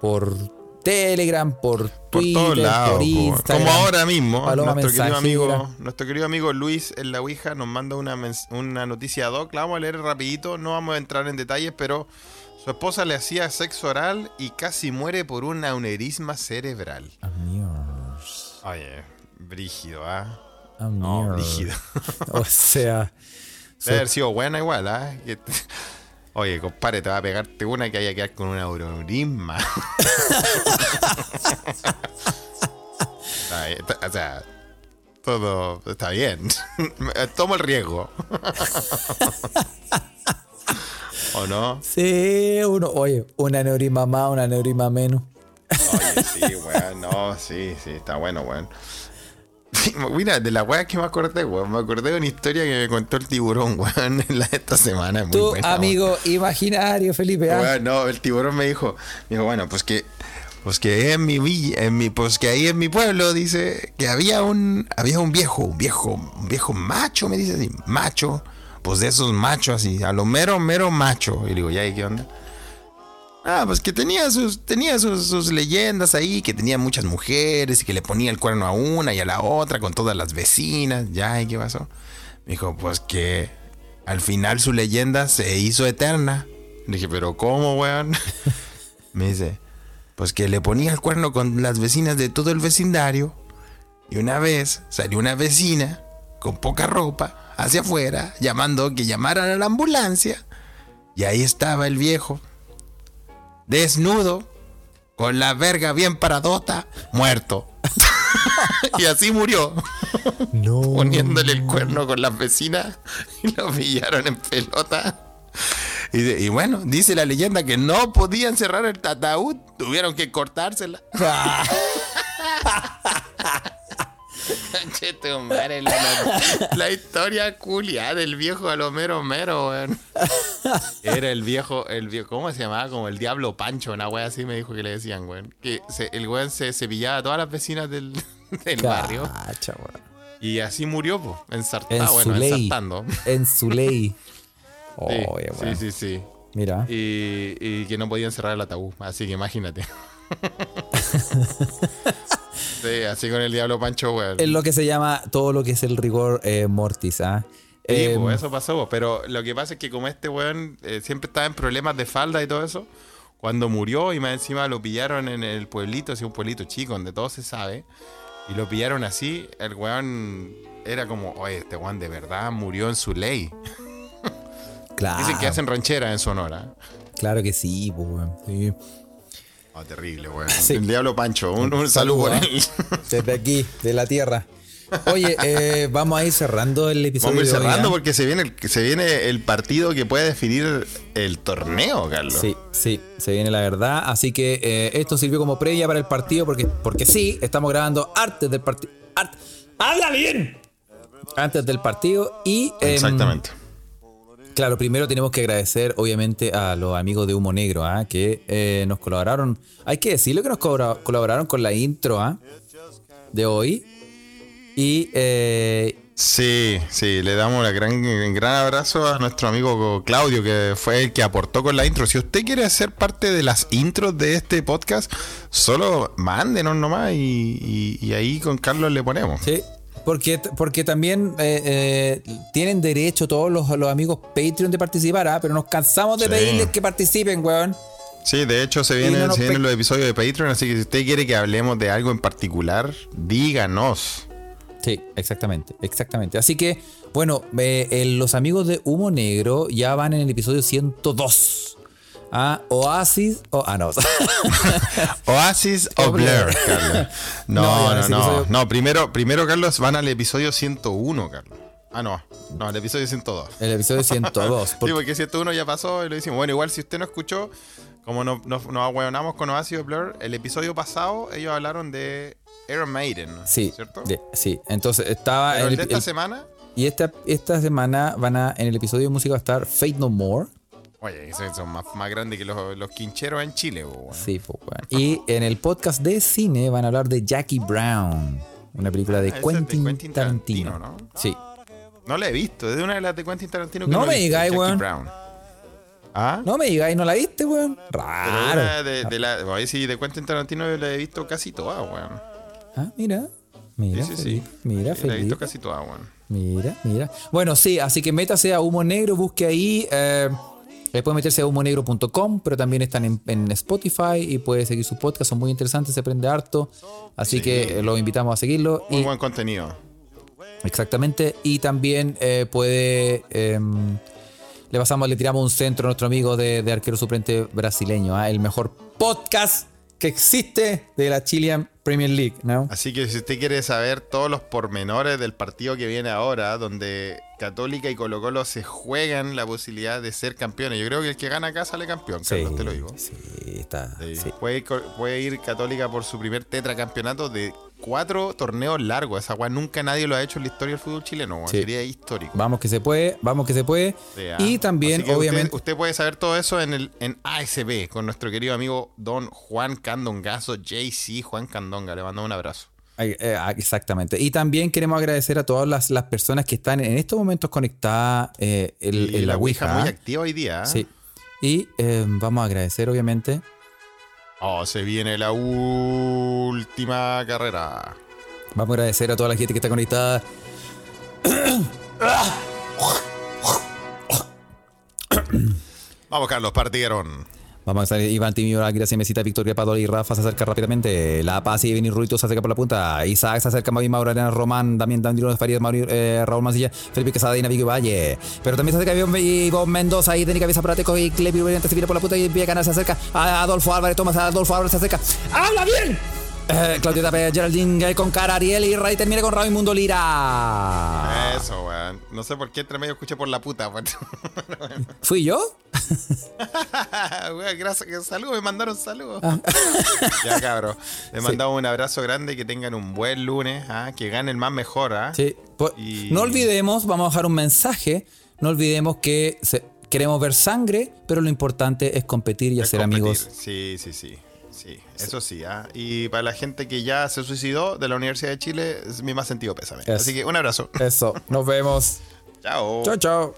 por Telegram, por Por Twitter, todos lados, por po. Instagram. como ahora mismo, Paloma nuestro querido, amigo, nuestro querido amigo Luis en la Ouija nos manda una, una noticia doc, la vamos a leer rapidito, no vamos a entrar en detalles, pero su esposa le hacía sexo oral y casi muere por un aneurisma cerebral. Amigos. Oye, brígido, ¿ah? Amigos. No, brígido. O sea, Debe haber sido buena igual, ¿ah? Oye, compadre, te va a pegarte una que haya que quedar con un está- o sea, todo está bien. Tomo el riesgo. ¿O no? sí, uno, oye, un aneurisma más, un aneurisma menos. Oye, sí, weón. No, sí, sí, está bueno, weón. Mira, de la weá que me acordé, weón. Me acordé de una historia que me contó el tiburón, weón, en la de esta semana. Muy Tu buena, weón. amigo imaginario, Felipe. ¿ah? Weón, no, el tiburón me dijo, me dijo, bueno, pues que, pues que en mi villa, en mi, pues que ahí en mi pueblo, dice, que había un, había un viejo, un viejo, un viejo macho, me dice así, macho, pues de esos machos así, a lo mero, mero macho. Y digo, ya, ¿y qué onda? Ah, pues que tenía sus, tenía sus, sus leyendas ahí, que tenía muchas mujeres y que le ponía el cuerno a una y a la otra con todas las vecinas. Ya, ¿y qué pasó? Me dijo, pues que al final su leyenda se hizo eterna. Le dije, pero ¿cómo, weón? Me dice, pues que le ponía el cuerno con las vecinas de todo el vecindario. Y una vez salió una vecina con poca ropa hacia afuera, llamando que llamaran a la ambulancia. Y ahí estaba el viejo, desnudo, con la verga bien paradota, muerto. y así murió, No. poniéndole el cuerno con las vecinas y lo pillaron en pelota. Y, de- y bueno, dice la leyenda que no podían cerrar el ataúd, tuvieron que cortársela. Che, tu madre, la, la historia culia del viejo Alomero Mero, weón. Era el viejo, el viejo, ¿cómo se llamaba? Como el diablo Pancho, una wea así me dijo que le decían, weón. Que se- el weón se cepillaba a todas las vecinas del, del barrio. weón. Y así murió, ensartado, En bueno, ley. ensartando. En su ley. Sí, Oye, weón. sí, sí, sí. Mira. Y, y que no podían cerrar el ataúd, así que imagínate. Sí, así con el diablo Pancho, weón. Es lo que se llama todo lo que es el rigor eh, mortis, ¿ah? Sí, Eh, pues eso pasó, pues, pero lo que pasa es que como este weón eh, siempre estaba en problemas de falda y todo eso, cuando murió y más encima lo pillaron en el pueblito, así un pueblito chico donde todo se sabe, y lo pillaron así, el weón era como, oye, este weón de verdad murió en su ley. claro. Dicen que hacen ranchera en Sonora. Claro que sí, pues, weón. Sí. Oh, terrible. Sí. El diablo Pancho, un, un saludo ¿ah? él. Desde aquí, de la tierra. Oye, eh, vamos a ir cerrando el episodio. Vamos a ir hoy, cerrando ¿ah? porque se viene, el, se viene el partido que puede definir el torneo, Carlos. Sí, sí, se viene la verdad. Así que eh, esto sirvió como previa para el partido porque, porque sí, estamos grabando antes del partido. ¡Habla bien! Antes del partido y... em, Exactamente. Claro, primero tenemos que agradecer obviamente a los amigos de Humo Negro, ¿ah? que eh, nos colaboraron. Hay que decirlo que nos colaboraron con la intro ¿ah? de hoy. Y eh, Sí, sí, le damos un gran, gran abrazo a nuestro amigo Claudio, que fue el que aportó con la intro. Si usted quiere ser parte de las intros de este podcast, solo mándenos nomás y, y- y ahí con Carlos le ponemos. sí, porque, porque también eh, eh, tienen derecho todos los, los amigos Patreon de participar, ¿ah? pero nos cansamos de Sí. pedirles que participen, weón. Sí, de hecho se vienen, no se vienen los episodios de Patreon, así que si usted quiere que hablemos de algo en particular, díganos. Sí, exactamente, exactamente. Así que, bueno, eh, los amigos de Humo Negro ya van en el episodio 102. Ah, Oasis. o ah, no. Oasis O Blur. Carlos. No, No, no, no. primero, primero, Carlos, van al episodio 101, Carlos. Ah, no. No, al episodio 102. el episodio 102. Sí, porque- porque 101 ya pasó y lo hicimos. Bueno, igual si usted no escuchó, como nos no, nos ahueonamos con Oasis o Blur, el episodio pasado ellos hablaron de Iron Maiden, sí, ¿cierto? de- sí. Entonces estaba. Pero el de esta el- semana, y esta, esta semana van a, en el episodio de música va a estar Fate No More. Oye, esos son más, más grandes que los, los quincheros en Chile, po, weón. Sí, pues, weón. Y en el podcast de cine van a hablar de Jackie Brown, una película de, ese es de Quentin, Quentin Tarantino. Tarantino, ¿no? Sí. No la he visto, es de una de las de Quentin Tarantino que No he me digáis, weón. Brown. ¿Ah? No me digáis, ¿no la viste, weón? Raro. de, de la, oye, sí, de Quentin Tarantino yo la he visto casi toda, weón. Ah, mira. Mira, Sí, sí, sí. Mira, Sí, La he visto casi toda, weón. Mira, mira. Bueno, sí, así que métase a Humo Negro, busque ahí. Eh, eh, puede meterse a humonegro.com, pero también están en, en Spotify y puede seguir sus podcasts, son muy interesantes, se aprende harto. Así Sí. que eh, los invitamos a seguirlo. Muy y, buen contenido. Exactamente. Y también eh, puede. em, le pasamos, le tiramos un centro a nuestro amigo de, de arquero suplente brasileño, ¿ah? el mejor podcast que existe de la Chilean Premier League, ¿no? Así que si usted quiere saber todos los pormenores del partido que viene ahora, donde Católica y Colo Colo se juegan la posibilidad de ser campeones, yo creo que el que gana acá sale campeón, Carlos, te lo digo. Sí, está. Sí. sí. Puede, ir, co- puede ir Católica por su primer tetracampeonato de cuatro torneos largos. Esa weá nunca nadie lo ha hecho en la historia del fútbol chileno. Sí. Sería histórico. Vamos que se puede, vamos que se puede. Sí, ah. Y también, obviamente. Usted, usted puede saber todo eso en el en ASB con nuestro querido amigo Don Juan Candongazo, JC Juan Candonga. Le mando un abrazo. Eh, ah, exactamente. Y también queremos agradecer a todas las, las personas que están en estos momentos conectadas eh, en, en la, Ouija. muy activa hoy día. ¿ah? Sí. Y eh, vamos a agradecer, obviamente. Oh, se viene la última carrera. Vamos a agradecer a toda la gente que está conectada. Vamos, Carlos, partieron. Vamos a estar Iván Timio, gracias Mesita, Victoria Padua y Rafa se acerca rápidamente. La Paz y Benny Ruito se acerca por la punta. Isaac se acerca, Mavi Mauro, Arena Román, Damián Dandiro, Farías, Mauri, eh, Raúl Mancilla, Felipe Quesada y Navigo Valle. Pero también se acerca Ivonne Mendoza y Denica Cabeza Prateco y Oriente se viene por la punta y Villa Canal se acerca. A Adolfo Álvarez, Tomás Adolfo Álvarez se acerca. ¡Habla bien! Eh, Claudio Tapia, Geraldine con cara, Ariel y Ray termina con Raimundo Lira. Eso, weón. No sé por qué entre medio escuché por la puta, weón. ¿Fui yo? Weón, gracias. Saludos, me mandaron saludos. Ah. ya, cabros. Les mandamos un abrazo grande, que tengan un buen lunes, ¿ah? que gane el más mejor. ¿ah? Sí. Pues, Y- No olvidemos, vamos a dejar un mensaje. No olvidemos que se- queremos ver sangre, pero lo importante es competir y Es hacer competir. amigos. Sí, sí, sí. Sí, eso sí. ¿ah? Y para la gente que ya se suicidó de la Universidad de Chile, es mi más sentido pésame. Eso. Así que un abrazo. Eso, nos vemos. Chao. Chao, chao.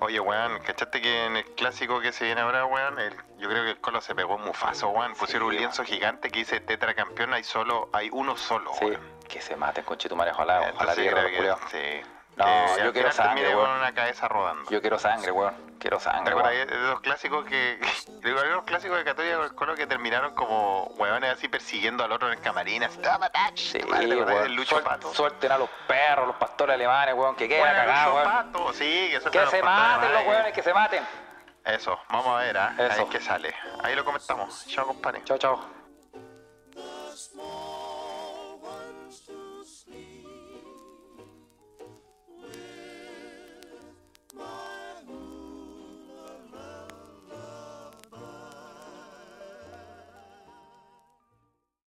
Oye, weón, ¿cachaste que en el clásico que se viene ahora, weón? el- yo creo que el Colo se pegó un mufazo, weón. Pusieron un lienzo gigante que dice tetracampeón, hay solo, hay uno solo, Sí, weón. que se maten con Chetumare, ojalá, ojalá Entonces que, sí. No, Que yo quiero sangre, weón. una cabeza rodando. Yo quiero sangre, weón. Quiero ¿Te sangre, weón. de los clásicos que. Digo, había unos clásicos de Católica con el Colo que terminaron como hueones así persiguiendo al otro en el camarín, así, ¡te va a matar! Sí, tu madre", ¿te acordás weón. del Lucho Pato? Suelten a los perros, los pastores alemanes, weón, que cagados, Lucho weón. Pato, sí, que se maten los weones, que se maten. Eso, vamos a ver, ¿ah? Ahí Eso. es que sale. Ahí lo comentamos. Chao, compadre. Chao, chao.